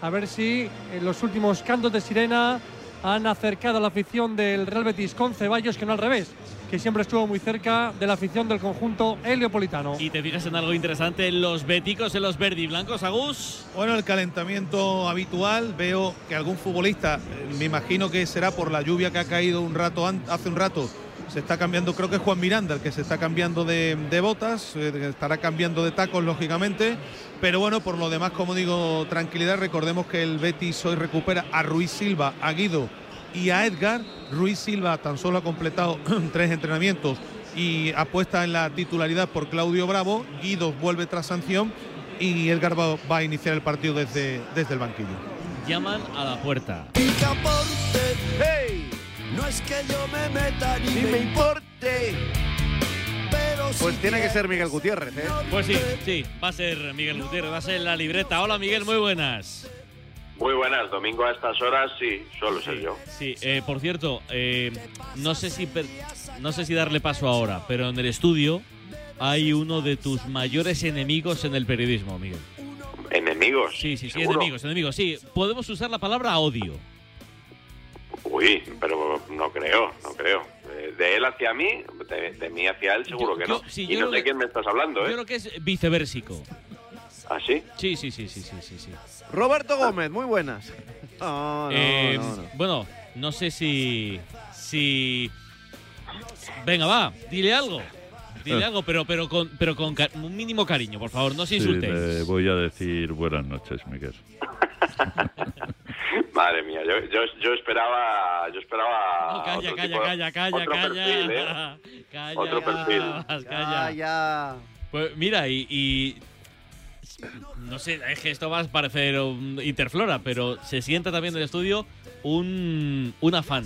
A ver si en los últimos cantos de sirena han acercado a la afición del Real Betis con Ceballos, que no al revés, que siempre estuvo muy cerca de la afición del conjunto heliopolitano. Y te fijas en algo interesante, los béticos, en los verdiblancos, Agus. Bueno, el calentamiento habitual, veo que algún futbolista, eh, me imagino que será por la lluvia que ha caído un rato hace un rato, se está cambiando, creo que es Juan Miranda el que se está cambiando de, de botas, eh, estará cambiando de tacos lógicamente, pero bueno, por lo demás, como digo, tranquilidad, recordemos que el Betis hoy recupera a Ruiz Silva, a Guido y a Edgar. Ruiz Silva tan solo ha completado tres entrenamientos y apuesta en la titularidad por Claudio Bravo, Guido vuelve tras sanción y Edgar va, va a iniciar el partido desde, desde el banquillo. Llaman a la puerta. ¡Hey! No es que yo me meta ni, me importe. Pero Pues si tiene que ser Miguel Gutiérrez, ¿eh? Pues sí, sí, va a ser Miguel Gutiérrez, va a ser la libreta. Hola Miguel, muy buenas. Muy buenas, domingo a estas horas sí, suelo ser yo. Sí, eh, por cierto, eh, no sé si per- no sé si darle paso ahora, pero en el estudio hay uno de tus mayores enemigos en el periodismo, Miguel. ¿Enemigos? Sí, sí, sí, ¿Seguro? enemigos, enemigos. Sí, podemos usar la palabra odio. Uy, pero no creo, no creo. De, de él hacia mí, de, de mí hacia él seguro que no. sí, y yo no creo sé que- quién me estás hablando, Yo ¿eh? creo que es viceversico. ¿Ah, sí? Sí, sí, sí, sí, sí, sí, sí. Roberto Gómez, muy buenas. No, no, Eh, no, no. Bueno, no sé si. si. Venga, va, dile algo. Dile Eh. algo, pero, pero, con, pero con un mínimo cariño, por favor, no se Sí, insultéis. le voy a decir buenas noches, Miguel. Madre mía, yo, yo, yo esperaba, yo esperaba No, calla, otro calla, tipo- calla, calla, otro calla. perfil, ¿eh? Calla, Otro perfil. calla. Calla. Pues mira, y, y- no sé, es que esto va a parecer un Interflora, pero se sienta también en el estudio un, un afán.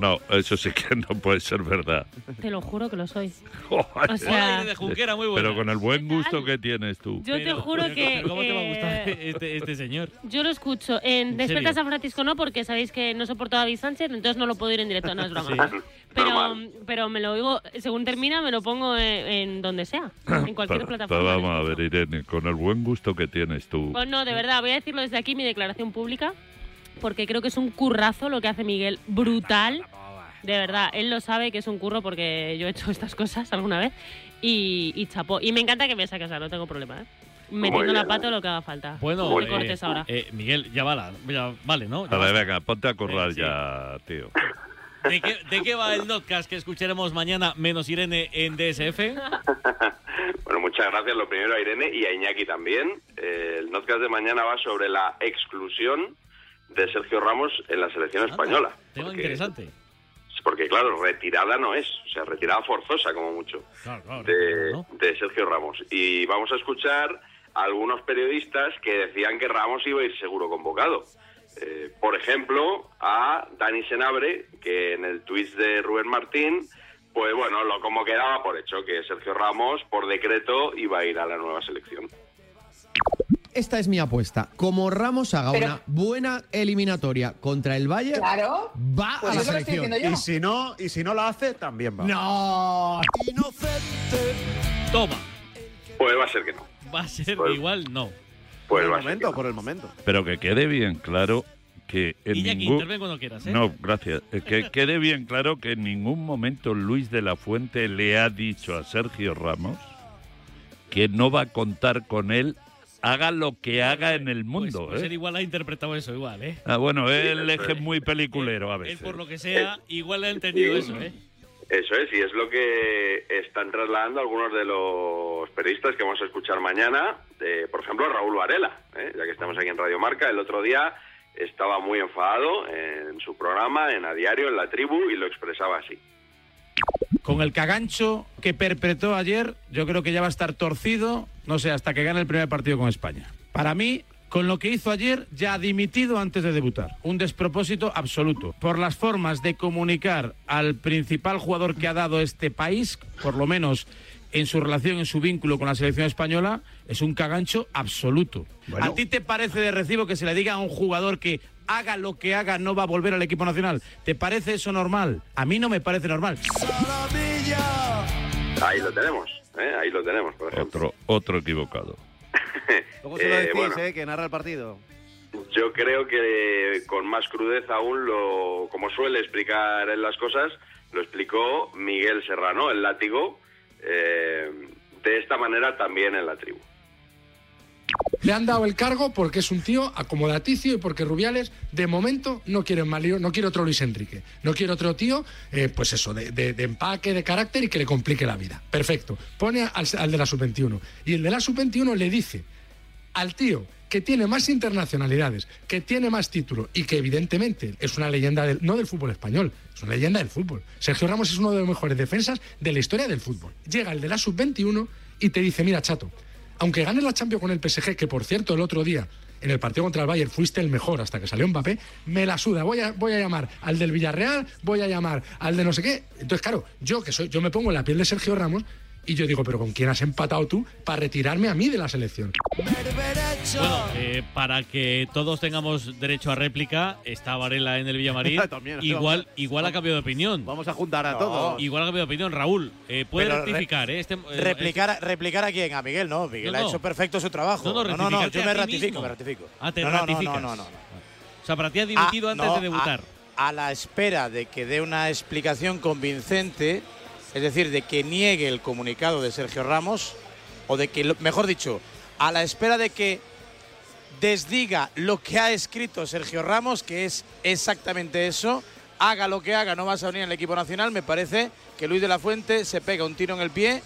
No, eso sí que no puede ser verdad. Te lo juro que lo soy. Joder. O sea, de Junquera, muy buena. Pero con el buen gusto que tienes tú. Yo te juro que, ¿Cómo te va a gustar eh, este, este señor? yo lo escucho en ¿En Despierta serio? San Francisco no, porque sabéis que no soporto a David Sánchez, entonces no lo puedo ir en directo, no es broma. Pero, pero me lo oigo, según termina, me lo pongo en, en donde sea, en cualquier Pero- pero plataforma. vamos a ver, Irene, con el buen gusto que tienes tú. Pues no, de verdad, voy a decirlo desde aquí, mi declaración pública, porque creo que es un currazo lo que hace Miguel, brutal. De verdad, él lo sabe que es un curro porque yo he hecho estas cosas alguna vez y, y chapó. Y me encanta que me saques, o sea, no tengo problema, ¿eh? Metiendo la pata lo que haga falta. Bueno, no eh, cortes ahora. eh, Miguel, ya vale, ya vale, ¿no? Ya A ver, venga, ponte a currar ya, tío. ¿De qué, de qué va el notcast que escucharemos mañana, menos Irene, en DSF? Bueno, muchas gracias lo primero a Irene y a Iñaki también. Eh, el podcast de mañana va sobre la exclusión de Sergio Ramos en la selección española. Tema Porque- interesante. Porque claro, retirada no es, o sea, retirada forzosa como mucho Claro, claro. de, de Sergio Ramos. Y vamos a escuchar a algunos periodistas que decían que Ramos iba a ir seguro convocado. Eh, por ejemplo, a Dani Senabre, que en el tweet de Rubén Martín, pues bueno, lo como quedaba por hecho, que Sergio Ramos, por decreto, iba a ir a la nueva selección. Esta es mi apuesta. Como Ramos haga Pero- una buena eliminatoria contra el Bayern, Claro. va Pues a la lo estoy selección. Y si no, y si no la hace, también va. No. Toma. Pues va a ser que no. Va a ser Pues- igual, no. Pues por va el a ser que momento, no. por el momento. Pero que quede bien claro que en Iñaki, ningún... interven cuando quieras, ¿eh? No, gracias. Eh, Que quede bien claro que en ningún momento Luis de la Fuente le ha dicho a Sergio Ramos que no va a contar con él, haga lo que haga en el mundo. Pues ¿eh? él igual ha interpretado eso, igual, ¿eh? Ah, bueno, él es es. muy peliculero a Él, veces. por lo que sea, igual ha entendido Sí. eso, ¿eh? Eso es, y es lo que están trasladando algunos de los periodistas que vamos a escuchar mañana. de, por ejemplo, Raúl Varela, ¿eh? ya que estamos aquí en Radio Marca. El otro día estaba muy enfadado en su programa, en A Diario, en La Tribu, y lo expresaba así. Con el cagancho que perpetró ayer, yo creo que ya va a estar torcido, no sé, hasta que gane el primer partido con España. Para mí, con lo que hizo ayer, ya ha dimitido antes de debutar. Un despropósito absoluto. Por las formas de comunicar al principal jugador que ha dado este país, por lo menos en su relación, en su vínculo con la selección española, es un cagancho absoluto. ¿A ti te parece de recibo que se le diga a un jugador que haga lo que haga no va a volver al equipo nacional? ¿Te parece eso normal? A mí no me parece normal. Ahí lo tenemos, ¿eh? ahí lo tenemos, por ejemplo. Otro, otro equivocado. ¿Cómo se lo Eh, decís, bueno. eh, que narra el partido? Yo creo que con más crudeza aún, lo, como suele explicar en las cosas, lo explicó Miguel Serrano, el látigo, eh, de esta manera también en la tribu. Le han dado el cargo porque es un tío acomodaticio y porque Rubiales, de momento, no quiere más no quiere otro Luis Enrique. No quiere otro tío, eh, pues eso, de, de- empaque, de carácter y que le complique la vida. Perfecto. Pone al, de la sub-21. Y el de la sub-21 le dice al tío que tiene más internacionalidades, que tiene más títulos y que evidentemente es una leyenda del, no del fútbol español, es una leyenda del fútbol. Sergio Ramos es uno de los mejores defensas de la historia del fútbol. Llega el de la sub-21 y te dice, mira chato, aunque ganes la Champions con el PSG, que por cierto el otro día en el partido contra el Bayern fuiste el mejor hasta que salió Mbappé, me la suda. Voy a, voy a llamar al del Villarreal, voy a llamar al de no sé qué. Entonces, claro, yo que soy, yo me pongo en la piel de Sergio Ramos y yo digo, pero ¿con quién has empatado tú para retirarme a mí de la selección? Bueno, eh, para que todos tengamos derecho a réplica, está Varela en el Villamarín. También, igual, vamos. igual ha cambiado de opinión. Vamos a juntar a No. todos. Igual ha cambiado de opinión. Raúl, eh, puede Pero re- rectificar, ¿eh? Este, eh, replicar, a- replicar a quién? A Miguel, no. Miguel No, ha no. hecho perfecto su trabajo. No, no, no, yo me ratifico, mismo. me ratifico. Ah, te no, no, no, ratificas. no, no, no, no. O sea, para ti ha dimitido Ah, antes no, de debutar. A, a la espera de que dé una explicación convincente, es decir, de que niegue el comunicado de Sergio Ramos, o de que, mejor dicho, a la espera de que desdiga lo que ha escrito Sergio Ramos, que es exactamente eso, haga lo que haga, no vas a unir al equipo nacional, me parece que Luis de la Fuente se pega un tiro en el pie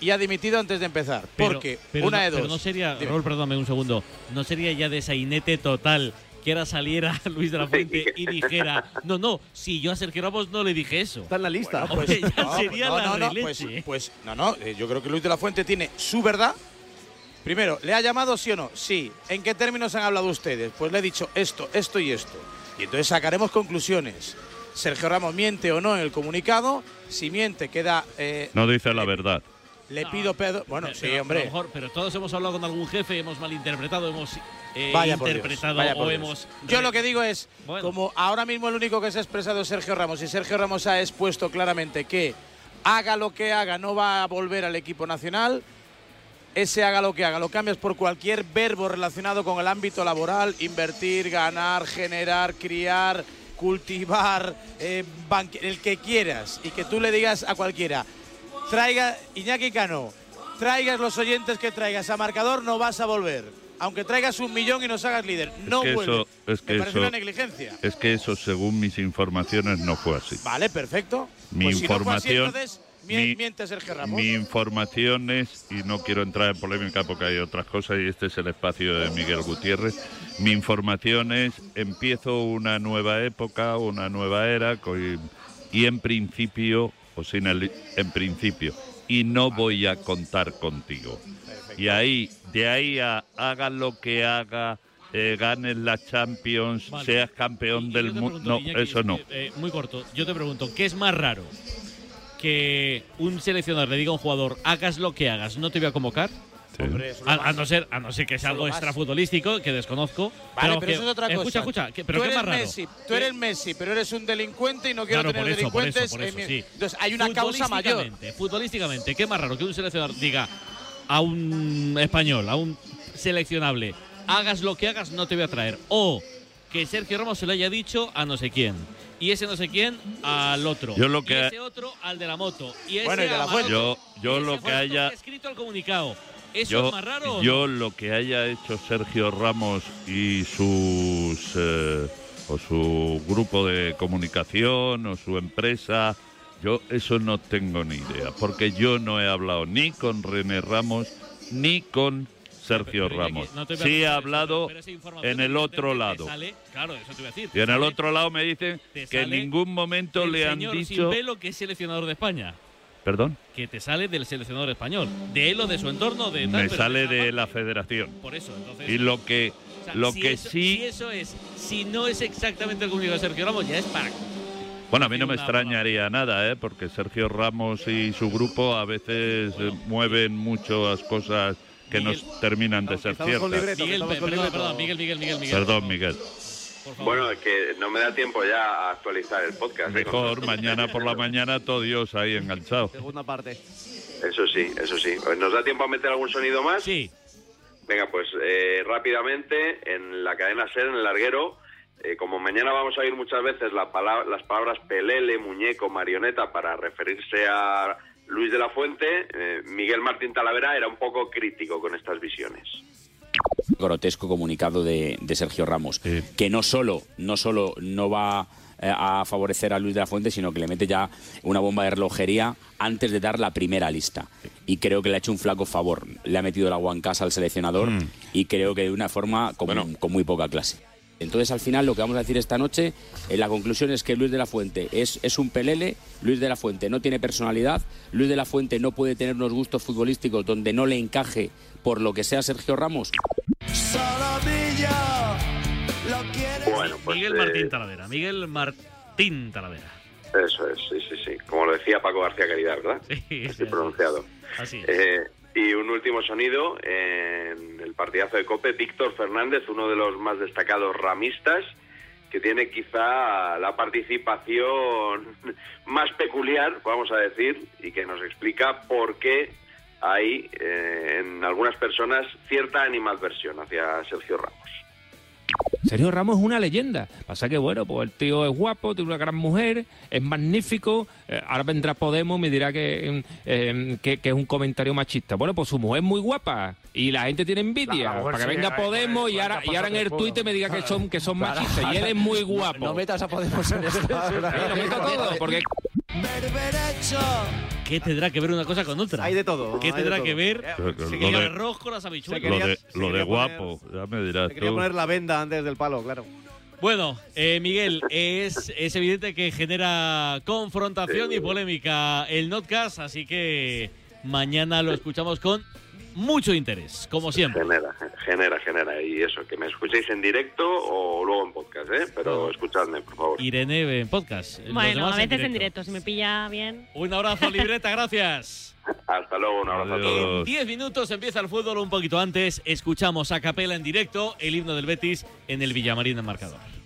y ha dimitido antes de empezar. Pero- porque, pero una no, de dos. Pero no sería. Raúl, perdóname un segundo, no sería ya de sainete total ahora saliera Luis de la Fuente y dijera, no, no, si yo a Sergio Ramos no le dije eso. Está en la lista. Bueno, Hombre, ya No, sería no, la no, pues, pues, no, no, eh, yo creo que Luis de la Fuente tiene su verdad. Primero, ¿le ha llamado sí o no? Sí. ¿En qué términos han hablado ustedes? Pues le he dicho esto, esto y esto. Y entonces sacaremos conclusiones. Sergio Ramos miente o no en el comunicado. Si miente, queda. eh, No dice la verdad. Le pido pedo. Bueno, Pero- sí, pero a lo hombre. mejor, pero todos hemos hablado con algún jefe, hemos malinterpretado, hemos eh, Vaya Dios, interpretado vaya o hemos. Yo lo que digo es, como ahora mismo el único que se ha expresado es Sergio Ramos y Sergio Ramos ha expuesto claramente que haga lo que haga no va a volver al equipo nacional, ese haga lo que haga, lo cambias por cualquier verbo relacionado con el ámbito laboral, invertir, ganar, generar, criar, cultivar, eh, el que quieras y que tú le digas a cualquiera, traiga Iñaki Cano, traigas los oyentes que traigas a marcador, no vas a volver. Aunque traigas un millón y nos hagas líder, no es que eso, es que Me parece eso, una negligencia. es que eso, según mis informaciones, no fue así. Vale, perfecto. Mi Pues si no fue así, información- entonces mi- miente Sergio Ramos. Mi información es, y no quiero entrar en polémica porque hay otras cosas y este es el espacio de Miguel Gutiérrez, mi información es, empiezo una nueva época, una nueva era y en principio, o sin el en principio, y no voy a contar contigo. Y ahí, de ahí a haga lo que haga, eh, ganes la Champions, Vale. seas campeón del mundo, no, Iñaki, eso no. eh, muy corto. Yo te pregunto, ¿qué es más raro? Que un seleccionador le diga a un jugador, hagas lo que hagas, no te voy a convocar. Hombre, eso A, no ser, a no ser que sea Eso algo extrafutbolístico que desconozco. Vale, pero, que- eso es otra cosa. Escucha, escucha, que- pero tú ¿qué es eres más raro? Messi, tú eres Messi, pero eres un delincuente y no quiero Claro, tener por eso, por delincuentes. eso, por eso, mi- sí. Entonces hay una causa mayor. Futbolísticamente, ¿qué más raro que un seleccionador diga a un español, a un seleccionable, hagas lo que hagas, no te voy a traer? O que Sergio Ramos se lo haya dicho a no sé quién. Y ese no sé quién al otro. Yo lo que- y ese otro al de la moto. Y ese Bueno, y de la. Yo, yo lo que haya, ha escrito el comunicado. ¿Eso yo, es más raro yo no? lo que haya hecho Sergio Ramos y sus eh, o su grupo de comunicación o su empresa, yo eso no tengo ni idea, porque yo no he hablado ni con René Ramos ni con Sergio Pero, Ramos. no Sí eso, hablado pero en el otro lado. sale- claro, eso te voy a decir. Y en el otro lado me dicen que en ningún momento le han dicho. Sin pelo que es seleccionador de España. Perdón, Que te sale del seleccionador español. De él o de su entorno. De tal, me sale de la federación. Por eso, entonces. Y lo que, o sea, lo si que eso- sí Si eso es. Si no es exactamente el comunicado de Sergio Ramos, ya es para. Bueno, a mí no me extrañaría nada, ¿eh? porque Sergio Ramos y su grupo a veces eh, mueven muchas cosas que Miguel. nos terminan de ser ciertas. Miguel, perdón, libreto. perdón, Miguel, Miguel, Miguel, Miguel. Perdón, Miguel. Por favor. Bueno, es que no me da tiempo ya a actualizar el podcast. ¿eh? Mejor mañana por la mañana todo Dios ahí enganchado. Segunda parte. Eso sí, eso sí. ¿Nos da tiempo a meter algún sonido más? Sí. Venga, pues eh, rápidamente en la cadena SER, en el larguero, eh, como mañana vamos a oír muchas veces la pala- las palabras pelele, muñeco, marioneta para referirse a Luis de la Fuente, eh, Miguel Martín Talavera era un poco crítico con estas visiones. Grotesco comunicado de, de Sergio Ramos, que no solo, no solo no va eh, a favorecer a Luis de la Fuente, sino que le mete ya una bomba de relojería antes de dar la primera lista. Y creo que le ha hecho un flaco favor. Le ha metido el agua en casa al seleccionador Mm. y creo que de una forma con, con muy poca clase. Entonces, al final, lo que vamos a decir esta noche, eh, la conclusión es que Luis de la Fuente es, es un pelele, Luis de la Fuente no tiene personalidad, Luis de la Fuente no puede tener unos gustos futbolísticos donde no le encaje por lo que sea Sergio Ramos. Solomillo, lo quieres. Bueno, pues Miguel eh, Martín Talavera. Miguel Martín Talavera. eso es, sí, sí, sí. Como lo decía Paco García Caridad, ¿verdad? Sí, Estoy sí, pronunciado. Así es. Eh, y un último sonido en el partidazo de Cope, Víctor Fernández, uno de los más destacados ramistas, que tiene quizá la participación más peculiar, vamos a decir, y que nos explica por qué hay eh, en algunas personas cierta animadversión hacia Sergio Ramos. Sergio Ramos es una leyenda. Pasa que, bueno, pues el tío es guapo, tiene una gran mujer, es magnífico. Eh, ahora vendrá Podemos y me dirá que, eh, que, que es un comentario machista. Bueno, pues su mujer es muy guapa y la gente tiene envidia. Para que sí, venga ay, Podemos y ahora, y ahora en el Twitter me diga que son, que son Para- machistas. Y él es muy guapo. No metas a Podemos en esta. Sí, lo meto todo, porque Berberecho, ¿Qué tendrá que ver una cosa con otra? Hay de todo. ¿Qué tendrá todo. que ver Eh, Lo el de- arroz con las habichuelas? Lo de, lo de quería poner- guapo, ya me dirás Se quería tú. poner la venda antes del palo, claro. Bueno, eh, Miguel, es, es evidente que genera confrontación y polémica el Notcast, así que mañana lo escuchamos con mucho interés, como siempre. Genera, genera, genera. Y eso, que me escuchéis en directo o luego en podcast, ¿eh? Pero escuchadme, por favor. Irene en podcast. Bueno, a veces en directo. directo, si me pilla bien. Un abrazo, libreta, gracias. Hasta luego, un abrazo a todos. En 10 minutos empieza el fútbol un poquito antes. Escuchamos a capela en directo el himno del Betis en el Villamarín en marcador.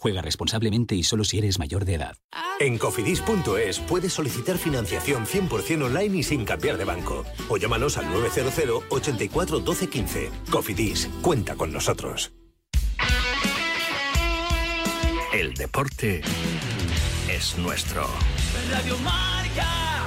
Juega responsablemente y solo si eres mayor de edad. En cofidis.es puedes solicitar financiación 100% online y sin cambiar de banco. O llámanos al 900 84 12 15. Cofidis, cuenta con nosotros. El deporte es nuestro. Radio Marca.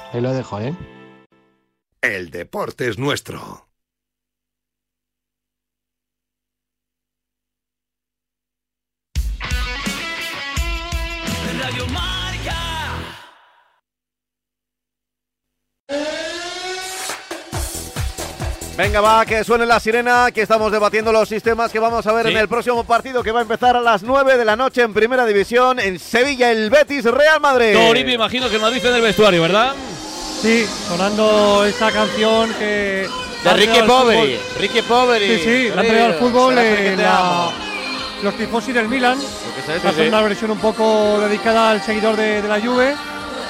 ahí lo dejo, ¿eh? El deporte es nuestro. Radio Marca. Venga, va, que suene la sirena, que estamos debatiendo los sistemas que vamos a ver Sí. en el próximo partido que va a empezar a las 9 de la noche en Primera División en Sevilla, el Betis Real Madrid. Tori, me imagino que nos dice en el vestuario, ¿verdad? Sí, sonando esta canción que. De Ricky Poveri. Ricky Poveri. Sí, sí, la han traído al fútbol. eh, la- los tifosi del Milan. sé, sí, Hacen sí. una versión un poco dedicada al seguidor de, de la Juve.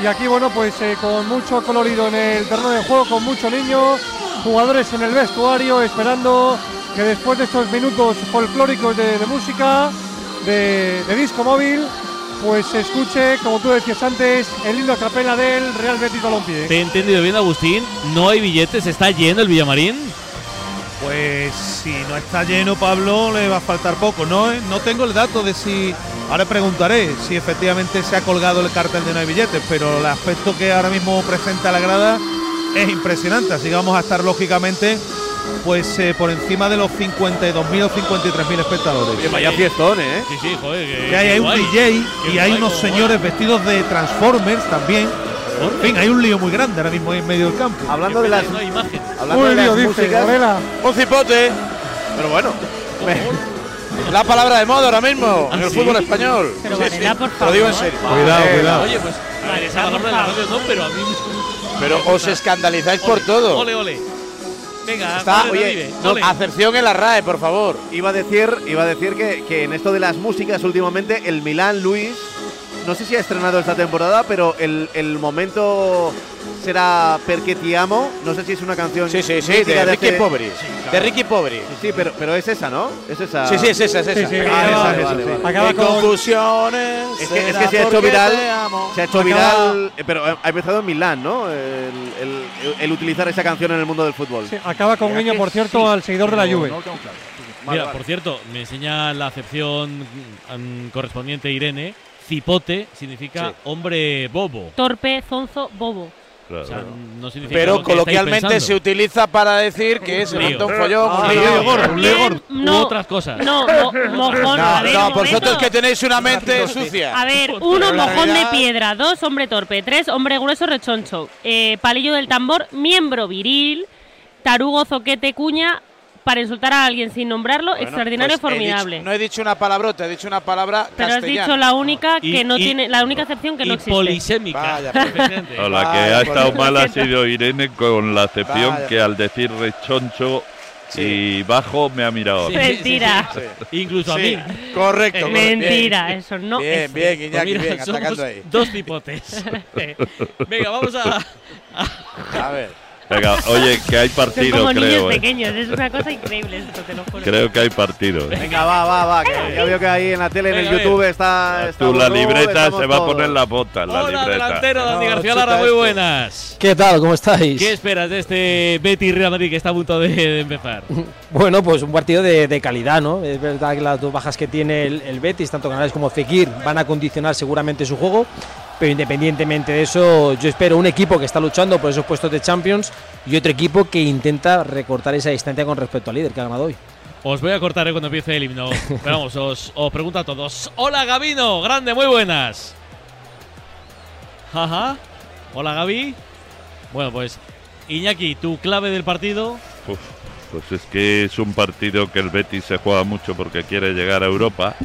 Y aquí, bueno, pues eh, con mucho colorido en el terreno de juego, con mucho niño, jugadores en el vestuario, esperando que después de estos minutos folclóricos de, de música, de, de disco móvil, pues se escuche, como tú decías antes, el a capela del Real Betis Balompié. Te he entendido bien, Agustín. No hay billetes, está lleno el Villamarín. Pues si no está lleno, Pablo, le va a faltar poco. No, no tengo el dato de si. Ahora preguntaré si efectivamente se ha colgado el cartel de no hay billetes, pero el aspecto que ahora mismo presenta la grada es impresionante. Así que vamos a estar lógicamente pues eh, por encima de los 52.000 o 53.000 espectadores. Oye, vaya fiestón, ¿eh? Sí, sí, joder. Que, Que hay, hay un. DJ Qué y hay unos señores vestidos de Transformers también. En fin, hay un lío muy grande ahora mismo en medio del campo. Hablando de las, No imagen. hablando de las músicas, Un cipote. pero bueno, La palabra de moda ahora mismo ¿Ah, en el sí? fútbol español. Pero Sí, por Te lo digo en favor. serio. Cuidado, Eh, cuidado. Oye, pues a ver, esa palabra de la radio no, pero a mí. Pero os escandalizáis por todo. Ole, ole. Venga, Está, Madre oye, Vive, no, ole. acepción en la RAE, por favor. iba a decir, iba a decir que, que en esto de las músicas últimamente el Milán Luis, no sé si ha estrenado esta temporada, pero el, el momento será Perché ti amo. No sé si es una canción. Sí, sí, sí, mítica de Ricky hace- Poveri. De Ricky Poveri. Sí, sí, pero, pero es esa, ¿no? Es esa. Sí, sí, es esa, es esa. Sí, sí, Ah, acaba- vale, vale, sí, vale. sí. Acaba En con- conclusiones. Es que, es que se ha hecho viral. Se ha hecho Acaba- viral, eh, pero ha empezado en Milán, ¿no? El, el- el utilizar esa canción en el mundo del fútbol. Acaba con guiño, por cierto, al seguidor de la Juve. Mira, por cierto, me enseña la acepción mm, correspondiente Irene. Cipote significa Sí. hombre bobo. Torpe, zonzo, bobo. O sea, no significa Pero coloquialmente se utiliza para decir que monta un follón, Ah, un lío gordo, un lío gordo. No, U otras cosas. No, mo- mojón. No, ver, no, vosotros que tenéis una mente sucia. A ver, uno, mojón de piedra. Dos, hombre torpe. Tres, hombre grueso, rechoncho. Eh, palillo del tambor, miembro viril. Tarugo, zoquete, cuña. Para insultar a alguien sin nombrarlo, Bueno, extraordinario, pues he dicho- formidable. no he dicho una palabrota, he dicho una palabra Pero has dicho la única Y- que no y- tiene, la única excepción que no y existe. polisémica. Vaya, No, la que ha estado mal ha sido Irene con la excepción Vaya. que al decir rechoncho y bajo me ha mirado. Mentira. Incluso Sí, a mí. correcto, correcto. Mentira, Bien. eso no Bien, es. bien, Iñaki, Pues mira, bien, somos atacando ahí. Dos cipotes. Venga, vamos a. A ver. Venga, oye, que hay Son partido, como niños creo. eh. pequeños, es una cosa increíble esto, te lo juro. Creo que hay partido. eh. Venga, va, va, va. Que ya veo que ahí en la tele, en Venga, el a ver. YouTube está. está Tú, la libreta se va a poner la bota. La Hola, libreta. delantero Dani García Lara, muy buenas. ¿Qué tal? ¿Cómo estáis? ¿Qué esperas de este Betis Real Madrid que está a punto de, de empezar? Bueno, pues un partido de, de calidad, ¿no? Es verdad que las dos bajas que tiene el, el Betis, tanto Canales como Fekir, van a condicionar seguramente su juego, pero independientemente de eso, yo espero un equipo que está luchando por esos puestos de Champions y otro equipo que intenta recortar esa distancia con respecto al líder que ha ganado hoy. Os voy a cortar eh, cuando empiece el himno. Pero vamos, os, os pregunto a todos. Hola Gabino, grande, muy buenas. Ajá. Hola Gaby. Bueno, pues Iñaki, tu clave del partido. Uf, pues es que es un partido que el Betis se juega mucho porque quiere llegar a Europa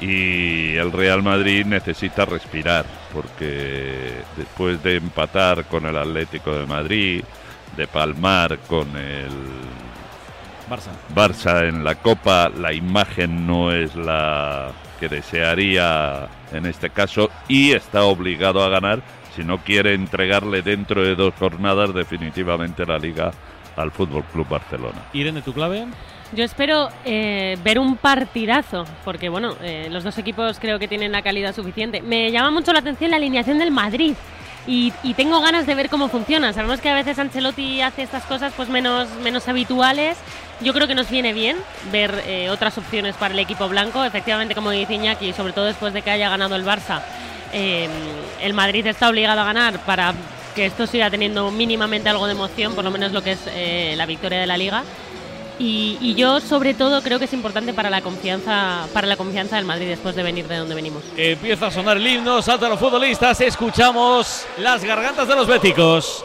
y el Real Madrid necesita respirar porque después de empatar con el Atlético de Madrid, de palmar con el Barça. Barça en la Copa, la imagen no es la que desearía en este caso y está obligado a ganar si no quiere entregarle dentro de dos jornadas definitivamente la liga al Fútbol Club Barcelona. Irene, tu clave. Yo espero eh, ver un partidazo, porque bueno, eh, los dos equipos creo que tienen la calidad suficiente. Me llama mucho la atención la alineación del Madrid. Y, tengo ganas de ver cómo funciona. Sabemos que a veces Ancelotti hace estas cosas pues menos, menos habituales. Yo creo que nos viene bien ver eh, otras opciones para el equipo blanco. Efectivamente, como dice Iñaki, sobre todo después de que haya ganado el Barça, el Madrid está obligado a ganar para que esto siga teniendo mínimamente algo de emoción, por lo menos lo que es la victoria de la Liga. Y, yo sobre todo creo que es importante para la confianza para la confianza del Madrid después de venir de donde venimos. Empieza a sonar el himno, saltan los futbolistas, escuchamos las gargantas de los béticos.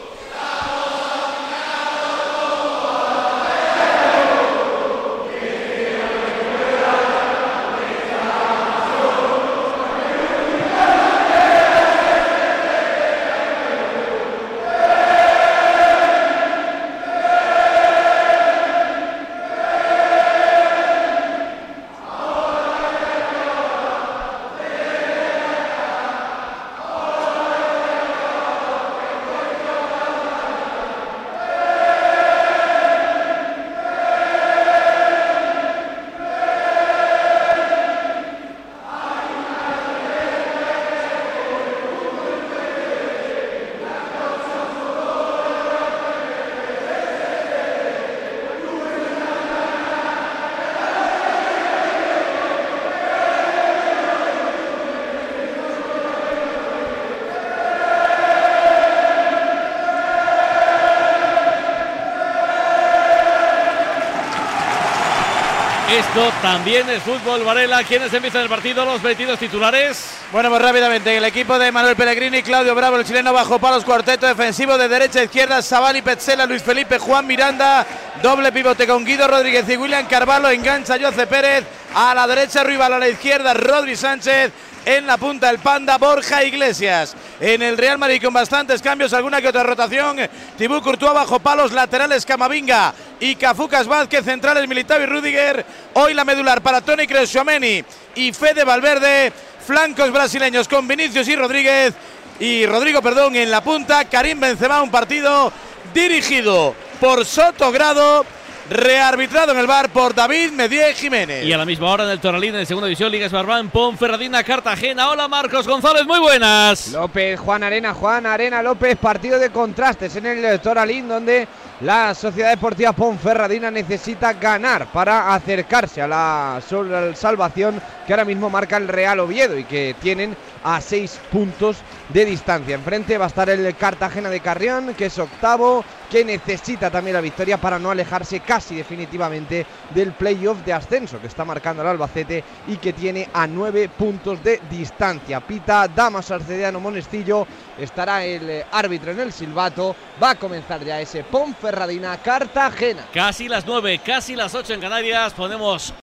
Esto también es fútbol, Varela. ¿Quiénes empiezan el partido? Los 22 titulares. Bueno, pues rápidamente, el equipo de Manuel Pellegrini, Claudio Bravo, el chileno bajo palos, cuarteto defensivo de derecha a izquierda, Savali, Petzela, Luis Felipe, Juan Miranda, doble pivote con Guido Rodríguez y William Carvalho, engancha Jose Pérez, a la derecha Rival, a la izquierda Rodri Sánchez, en la punta el Panda Borja Iglesias. En el Real Madrid con bastantes cambios, alguna que otra rotación. Tibú Courtois bajo palos, laterales Camavinga y Cafucas Vázquez, centrales Militao y Rudiger. Hoy la medular para Tony Cresciomeni y Fede Valverde. Flancos brasileños con Vinicius y Rodríguez. y Rodrigo Perdón en la punta. Karim Benzema, un partido dirigido por Sotogrado, rearbitrado en el bar por David Medier Jiménez. Y a la misma hora en el Toralín, en segunda división, Liga Barbán, Ponferradina, Cartagena. Hola Marcos González, muy buenas. López, Juan Arena, Juan Arena López, partido de contrastes en el Toralín, donde la Sociedad Deportiva Ponferradina necesita ganar para acercarse a la salvación que ahora mismo marca el Real Oviedo y que tienen a seis puntos de distancia. Enfrente va a estar el Cartagena de Carrión, que es octavo, que necesita también la victoria para no alejarse casi definitivamente del playoff de ascenso que está marcando el Albacete y que tiene a nueve puntos de distancia. Pita Damas Arcediano Monestillo, estará el eh, árbitro en el silbato, va a comenzar ya ese Ponferradina Cartagena. Casi las 9, casi las 8 en Canarias. Ponemos